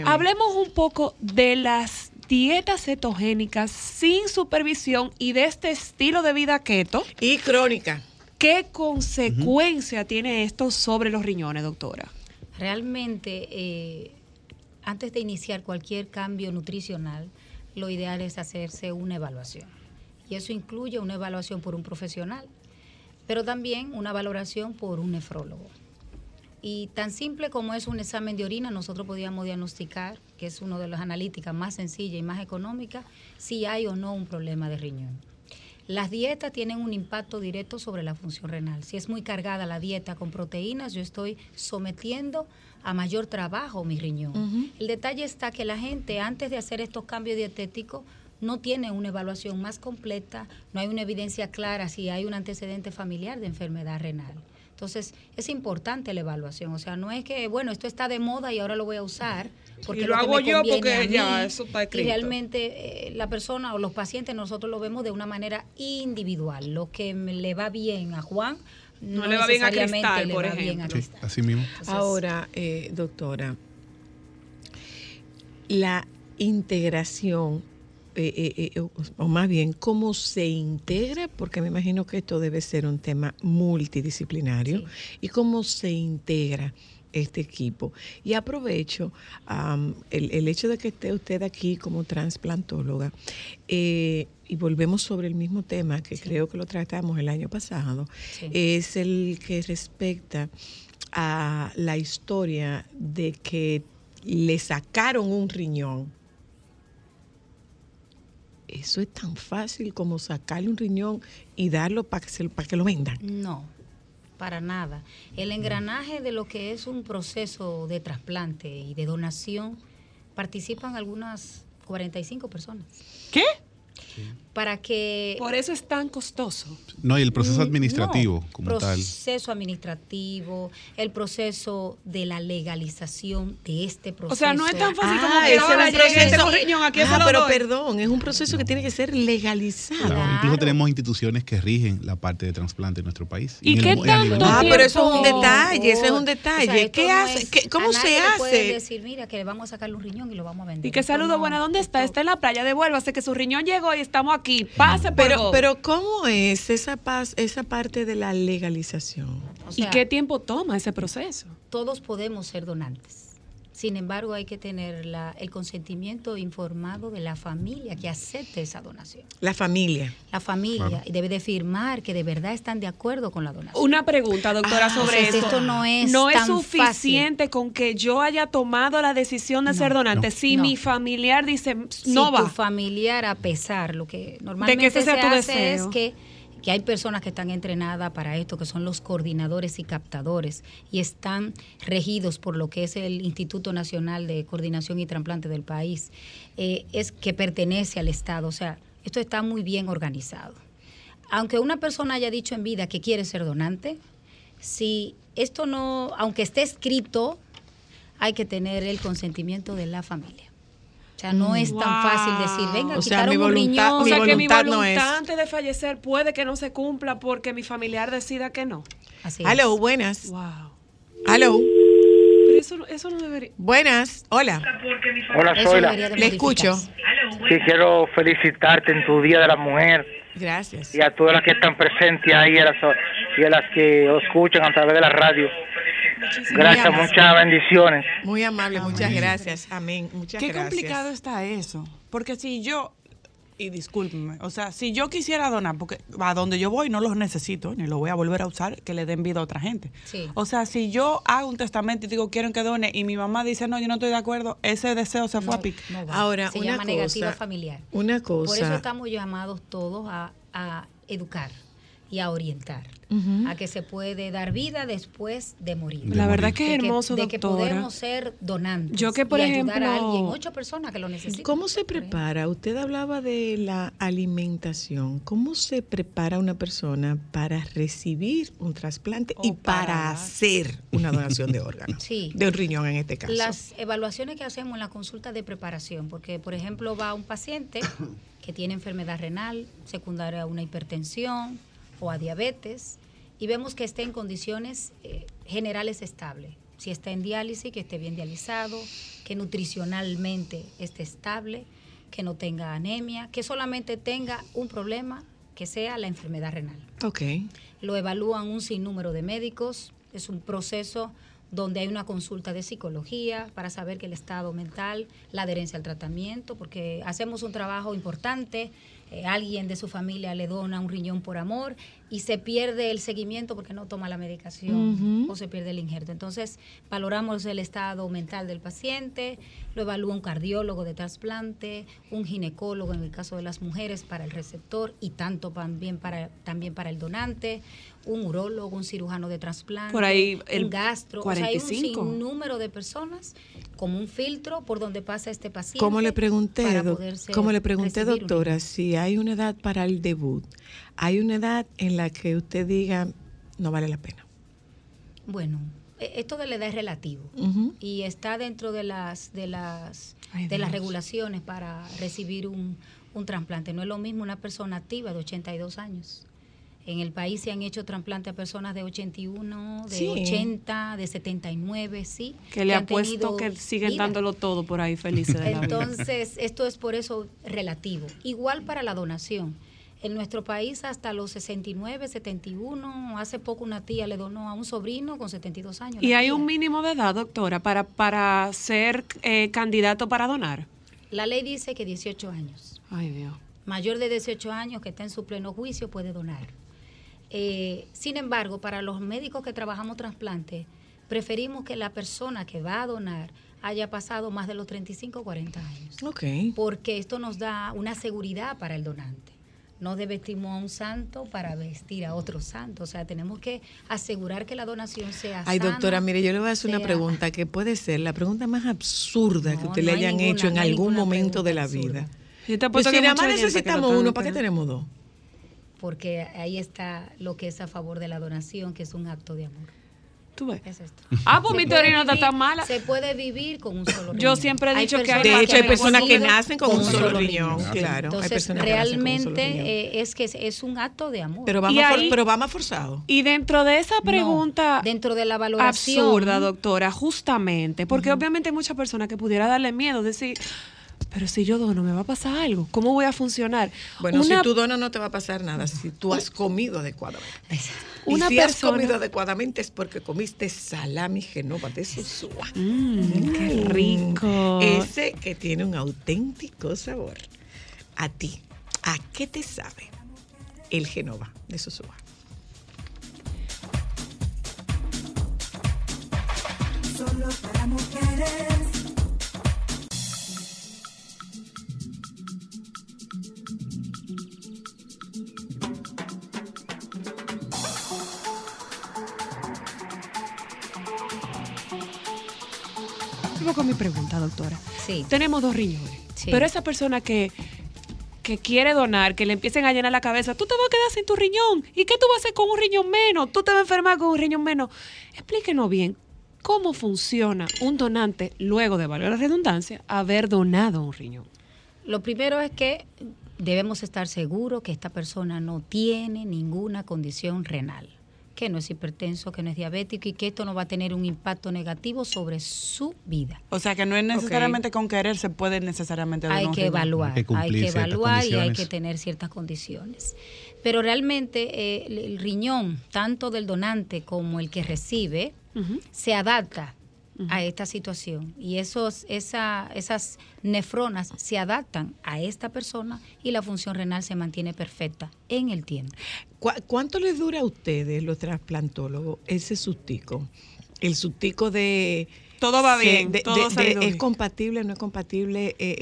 Hablemos un poco de las dietas cetogénicas sin supervisión y de este estilo de vida keto. Y crónica. ¿Qué consecuencia tiene esto sobre los riñones, doctora? Realmente, eh, antes de iniciar cualquier cambio nutricional, lo ideal es hacerse una evaluación. Y eso incluye una evaluación por un profesional, pero también una valoración por un nefrólogo. Y tan simple como es un examen de orina, nosotros podíamos diagnosticar, que es una de las analíticas más sencillas y más económicas, si hay o no un problema de riñón. Las dietas tienen un impacto directo sobre la función renal. Si es muy cargada la dieta con proteínas, yo estoy sometiendo a mayor trabajo mi riñón. El detalle está que la gente antes de hacer estos cambios dietéticos no tiene una evaluación más completa, no hay una evidencia clara si hay un antecedente familiar de enfermedad renal. Entonces, es importante la evaluación. O sea, no es que, bueno, esto está de moda y ahora lo voy a usar. Porque Y lo hago yo porque a ya, eso está Y escrito. realmente eh, la persona o los pacientes nosotros lo vemos de una manera individual. Lo que le va bien a Juan no, No le va bien a necesariamente Cristal, le por va bien a ejemplo. Sí, así mismo. Ahora, eh, doctora, la integración, eh, eh, eh, o, o más bien, ¿cómo se integra? Porque me imagino que esto debe ser un tema multidisciplinario. ¿Y cómo se integra este equipo? Y aprovecho el, el hecho de que esté usted aquí como transplantóloga. eh, y volvemos sobre el mismo tema que creo que lo tratamos el año pasado, Sí. es el que respecta a la historia de que le sacaron un riñón. Eso es tan fácil como sacarle un riñón y darlo para que, se- para que lo vendan. No, para nada. El engranaje de lo que es un proceso de trasplante y de donación participan algunas 45 personas. ¿Qué? Para que Por eso es tan costoso. No, y el proceso Mm, administrativo no, como tal. proceso administrativo, el proceso de la legalización de este proceso. O sea, no es tan fácil como Ah, que ese ahora es un este proceso- riñón, aquí Ah, pero doy. perdón, es un proceso que tiene que ser legalizado. Claro, Incluso tenemos instituciones que rigen la parte de trasplante en nuestro país. ¿Y qué el y a nivel tanto Ah, pero eso es un detalle, ese es un O sea, detalle. ¿Qué no hace? ¿Qué- ¿Cómo se hace? decir, mira, que le vamos a sacar un riñón y lo vamos a vender. Y que Esto saludo, no- bueno, ¿dónde está? Está en la playa, devuélvase que su riñón llegó y estamos aquí. Pase, por Pero, pero ¿cómo es esa, paz, esa parte de la legalización? o ¿Y qué tiempo toma ese proceso? todos podemos ser donantes. Sin embargo, hay que tener la- el consentimiento informado de la familia que acepte esa donación. La familia. La familia Claro. y debe de firmar que de verdad están de acuerdo con la donación. Una pregunta, doctora, Ah, sobre entonces eso. esto no es No es suficiente con que yo haya tomado la decisión de No, ser donante. no. Si No. mi familiar dice, si no tu va. familiar a pesar lo que normalmente ese sea se tu hace deseo. es que que hay personas que están entrenadas para esto, que son los coordinadores y captadores, y están regidos por lo que es el Instituto Nacional de Coordinación y Trasplante del país, eh, es que pertenece al Estado. O sea, esto está muy bien organizado. Aunque una persona haya dicho en vida que quiere ser donante, si esto no, aunque esté escrito, hay que tener el consentimiento de la familia. O sea, no es tan Wow. fácil decir, venga, O sea, mi un voluntad- riñón. O mi sea, que mi voluntad no es. antes de fallecer puede que no se cumpla porque mi familiar decida que no. Así es. Aló, buenas. Wow. Aló, Pero eso, no- eso no debería. buenas. Hola, Hola, debería de le escucho. Sí, quiero felicitarte en tu Día de la Mujer Gracias. y a todas las que están presentes ahí y a las, y a las que escuchan a través de la radio. Gracias, amable. muchas bendiciones. Muy amable, muchas gracias. Amén. Muchas Qué gracias. complicado está eso. Porque si yo, y discúlpenme, o sea, si yo quisiera donar, porque a donde yo voy no los necesito, ni lo voy a volver a usar, que le den vida a otra gente. Sí. O sea, si yo hago un testamento y digo quieren que done y mi mamá dice no, yo no estoy de acuerdo, ese deseo se fue a pique. No va. Ahora, se una llama negativa cosa- familiar. Una Por eso cosa. estamos llamados todos a, a educar y a orientar, a que se puede dar vida después de morir. De La verdad morir. que es De que- hermoso, de que podemos ser donantes Yo que, por y ayudar a ejemplo- alguien, ocho personas que lo necesitan. ¿Cómo se ejemplo. prepara? Usted hablaba de la alimentación. ¿Cómo se prepara una persona para recibir un trasplante y para para hacer una donación de órganos? Sí. De un riñón en este caso. Las evaluaciones que hacemos en la consulta de preparación, porque por ejemplo va un paciente que tiene enfermedad renal secundaria a una hipertensión o a diabetes y vemos que esté en condiciones eh, generales estables. Si está en diálisis, que esté bien dializado, que nutricionalmente esté estable, que no tenga anemia, que solamente tenga un problema que sea la enfermedad renal Ok. lo evalúan un sinnúmero de médicos, es un proceso donde hay una consulta de psicología para saber que el estado mental, la adherencia al tratamiento, porque hacemos un trabajo importante, eh, alguien de su familia le dona un riñón por amor y se pierde el seguimiento porque no toma la medicación o se pierde el injerto. Entonces, valoramos el estado mental del paciente, lo evalúa un cardiólogo de trasplante, un ginecólogo en el caso de las mujeres para el receptor y tanto también para, también para el donante, un urólogo, un cirujano de trasplante, Por ahí el un gastro, o sea, hay 45. un sinnúmero de personas como un filtro por donde pasa este paciente. Como le pregunté, para como le pregunté, un doctora, si hay una edad para el debut, hay una edad en la que usted diga no vale la pena. Bueno, e- esto de la edad es relativo y está dentro de las de las Ay, de las regulaciones para recibir un, un trasplante. No es lo mismo una persona activa de 82 años. En el país se han hecho trasplantes a personas de 81, de Sí. 80, de 79, sí. Que le apuesto que siguen vida. dándolo todo por ahí felices de la vida. Entonces, esto es por eso relativo. Igual para la donación. En nuestro país hasta los 69, 71, hace poco una tía le donó a un sobrino con 72 años. ¿Y hay tía. un mínimo de edad, doctora, para, para ser eh, candidato para donar? La ley dice que 18 años. Ay, Dios. Mayor de 18 años que está en su pleno juicio puede donar. Eh, sin embargo, para los médicos que trabajamos trasplante, preferimos que la persona que va a donar haya pasado más de los 35 o 40 años. Ok. Porque esto nos da una seguridad para el donante. No de vestimos a un santo para vestir a otro santo. O sea, tenemos que asegurar que la donación sea Ay, sana, doctora, mire, yo le voy a hacer una sea- pregunta que puede ser la pregunta más absurda que No, usted no le hay hayan ninguna, hecho en no algún momento de la vida. absurda. Yo te Pues si que nada más que necesitamos uno, ¿para qué tenemos dos? Porque ahí está lo que es a favor de la donación, que es un acto de amor. ¿Tú ves? Es esto. Ah, pues mi teoría no está tan mala. Se puede vivir con un solo riñón. Yo siempre he dicho que hay- personas De hecho, hay personas que nacen con un solo riñón, claro. Hay Entonces, personas que nacen con un solo realmente riñón. eh, es que es, es un acto de amor. Va, for- pero va más forzado. Y dentro de esa pregunta dentro de la valoración absurda, doctora, justamente, porque obviamente hay muchas personas que pudiera darle miedo, decir, pero si yo dono, ¿me va a pasar algo? ¿Cómo voy a funcionar? Bueno, Una- si tú donas no te va a pasar nada si tú has comido adecuadamente. Una y si has comido adecuadamente es porque comiste salami genova de Sosúa. Mm, qué rico. Ese que tiene un auténtico sabor. A ti, ¿a qué te sabe el genova de Sosúa? Solo para mujeres. Vuelvo con mi pregunta, doctora. Sí. Tenemos dos riñones, Sí. pero esa persona que que quiere donar, que le empiecen a llenar la cabeza, tú te vas a quedar sin tu riñón. ¿Y qué tú vas a hacer con un riñón menos? Tú te vas a enfermar con un riñón menos. Explíquenos bien cómo funciona un donante luego de, valor la redundancia, haber donado un riñón. Lo primero es que debemos estar seguros que esta persona no tiene ninguna condición renal, que no es hipertenso, que no es diabético y que esto no va a tener un impacto negativo sobre su vida. O sea que no es necesariamente con querer se puede necesariamente Hay que evaluar, Hay que hay cumplir que evaluar y hay que tener ciertas condiciones. Pero realmente eh, el, el riñón, tanto del donante como el que recibe, se adapta a esta situación y esos, esa, esas nefronas se adaptan a esta persona y la función renal se mantiene perfecta en el tiempo. ¿Cu- ¿Cuánto les dura a ustedes, los trasplantólogos, ese sustico? El sustico de... Todo va bien, de- todo de- de- ¿Es compatible, no es compatible? eh,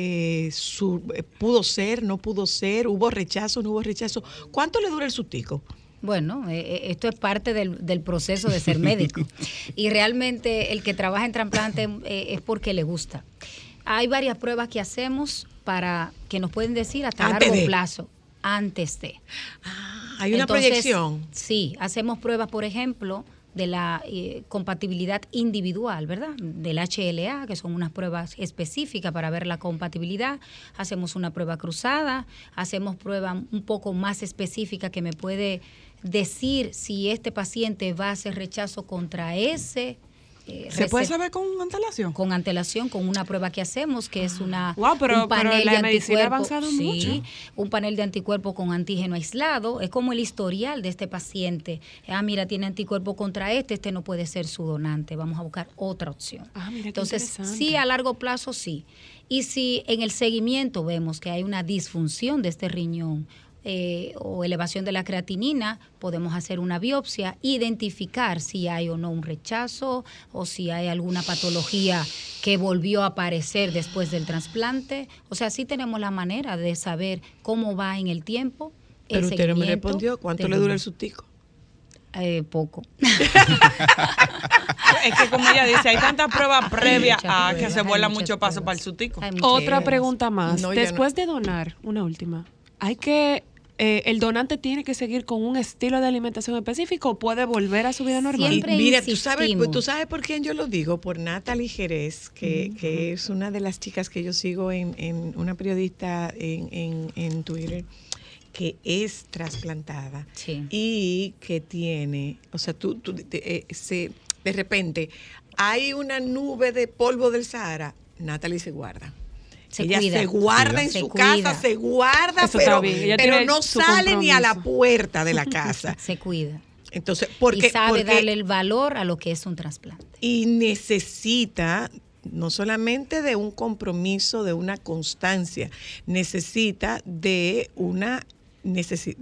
eh, su- eh, ¿Pudo ser, no pudo ser? ¿Hubo rechazo, no hubo rechazo? ¿Cuánto le dura el sustico? Bueno, eh, eh, esto es parte del, del proceso de ser médico. y realmente el que trabaja en trasplante eh, es porque le gusta. Hay varias pruebas que hacemos para que nos pueden decir hasta Antes largo de. plazo, antes de. Hay una Entonces, proyección. Sí, hacemos pruebas, por ejemplo, de la eh, compatibilidad individual, ¿verdad? Del HLA, que son unas pruebas específicas para ver la compatibilidad. Hacemos una prueba cruzada, hacemos prueba un poco más específica que me puede decir si este paciente va a hacer rechazo contra ese. eh, ¿Se puede saber con antelación? Con antelación, con una prueba que hacemos, que es una Wow, pero- un panel pero la de medicina avanzado Sí, mucho. un panel de anticuerpos con antígeno aislado. Es como el historial de este paciente. Ah, mira, tiene anticuerpo contra este, este no puede ser su donante. Vamos a buscar otra opción. Ah, mira qué Entonces, sí, a largo plazo sí. Y si en el seguimiento vemos que hay una disfunción de este riñón eh, o elevación de la creatinina, podemos hacer una biopsia, identificar si hay o no un rechazo o si hay alguna patología que volvió a aparecer después del trasplante. O sea, sí tenemos la manera de saber cómo va en el tiempo. el Pero usted no me respondió. ¿Cuánto le dura el sustico? Eh, poco. Es que como ella dice, hay tantas pruebas previas a que se vuela mucho paso pruebas. para el sutico. Otra pruebas. pregunta más. No, Después de donar, una última, ¿hay que eh, el donante tiene que seguir con un estilo de alimentación específico o puede volver a su vida normal. Y mira, tú sabes, pues, tú sabes por quién yo lo digo, por Natalie Jerez, que, que es una de las chicas que yo sigo en, en una periodista en, en, en Twitter que es trasplantada y que tiene, o sea, tú, tú te- eh, se, de repente hay una nube de polvo del Sahara, Natalie se guarda. Se ella cuida. se guarda en Se su cuida. casa, se guarda, Eso pero, pero no sale ni a la puerta de la casa. Se cuida. Entonces, porque, y sabe porque- darle el valor a lo que es un trasplante. y necesita no solamente de un compromiso, de una constancia, necesita de una necesidad,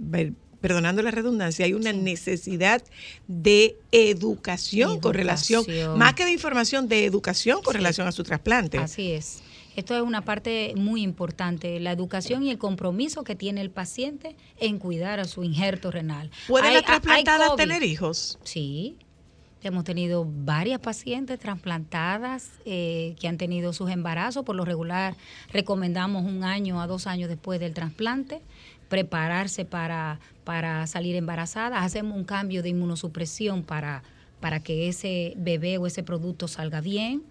perdonando la redundancia, hay una necesidad de educación, con relación, más que de información, de educación con Sí. relación a su trasplante. Así es. Esto es una parte muy importante, la educación y el compromiso que tiene el paciente en cuidar a su injerto renal. ¿Pueden las trasplantadas tener hijos? Sí. Hemos tenido varias pacientes trasplantadas eh, que han tenido sus embarazos. Por lo regular, recomendamos un año a dos años después del trasplante prepararse para, para salir embarazadas. Hacemos un cambio de inmunosupresión para, para que ese bebé o ese producto salga bien.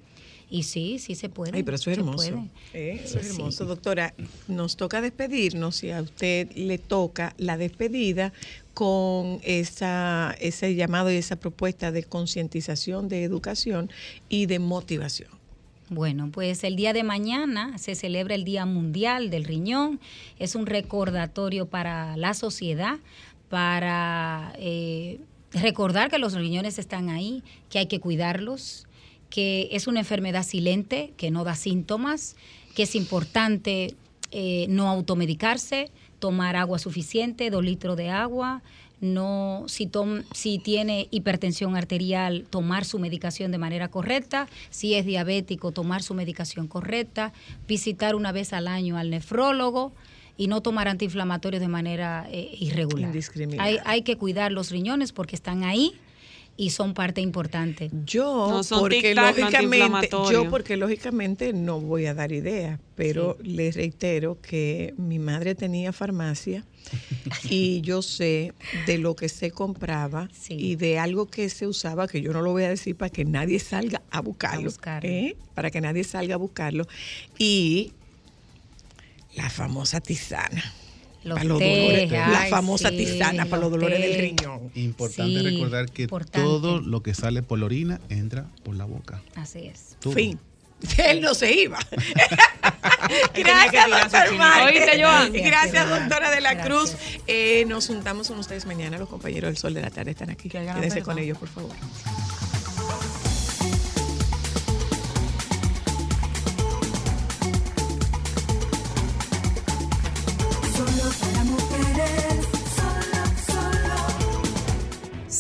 Y sí, sí se puede. Ay, pero eso es se hermoso. Eh, eso es Sí. hermoso. Doctora, nos toca despedirnos y a usted le toca la despedida con esa, ese llamado y esa propuesta de concientización, de educación y de motivación. Bueno, pues el día de mañana se celebra el Día Mundial del Riñón. Es un recordatorio para la sociedad, para eh, recordar que los riñones están ahí, que hay que cuidarlos, que es una enfermedad silente, que no da síntomas, que es importante eh, no automedicarse, tomar agua suficiente, dos litros de agua, no si tom- si tiene hipertensión arterial tomar su medicación de manera correcta, si es diabético tomar su medicación correcta, visitar una vez al año al nefrólogo y no tomar antiinflamatorios de manera eh, irregular. Hay que cuidar los riñones porque están ahí y son parte importante. Yo, No, son porque lógicamente, yo porque lógicamente no voy a dar ideas, pero les reitero que mi madre tenía farmacia y yo sé de lo que se compraba y de algo que se usaba, que yo no lo voy a decir para que nadie salga a buscarlo, ¿eh? para que nadie salga a buscarlo, y la famosa tisana. Los para los dolores, la ay, famosa sí, tisana para los los dolores del riñón. Importante Sí, recordar que importante. todo lo que sale por la orina entra por la boca. Así es. Todo. Fin. Él no se iba. Gracias, doctor. Gracias, doctora de la Gracias. Cruz. Eh, nos juntamos con ustedes mañana. Los compañeros del Sol de la Tarde están aquí. Quédense con ellos, por favor.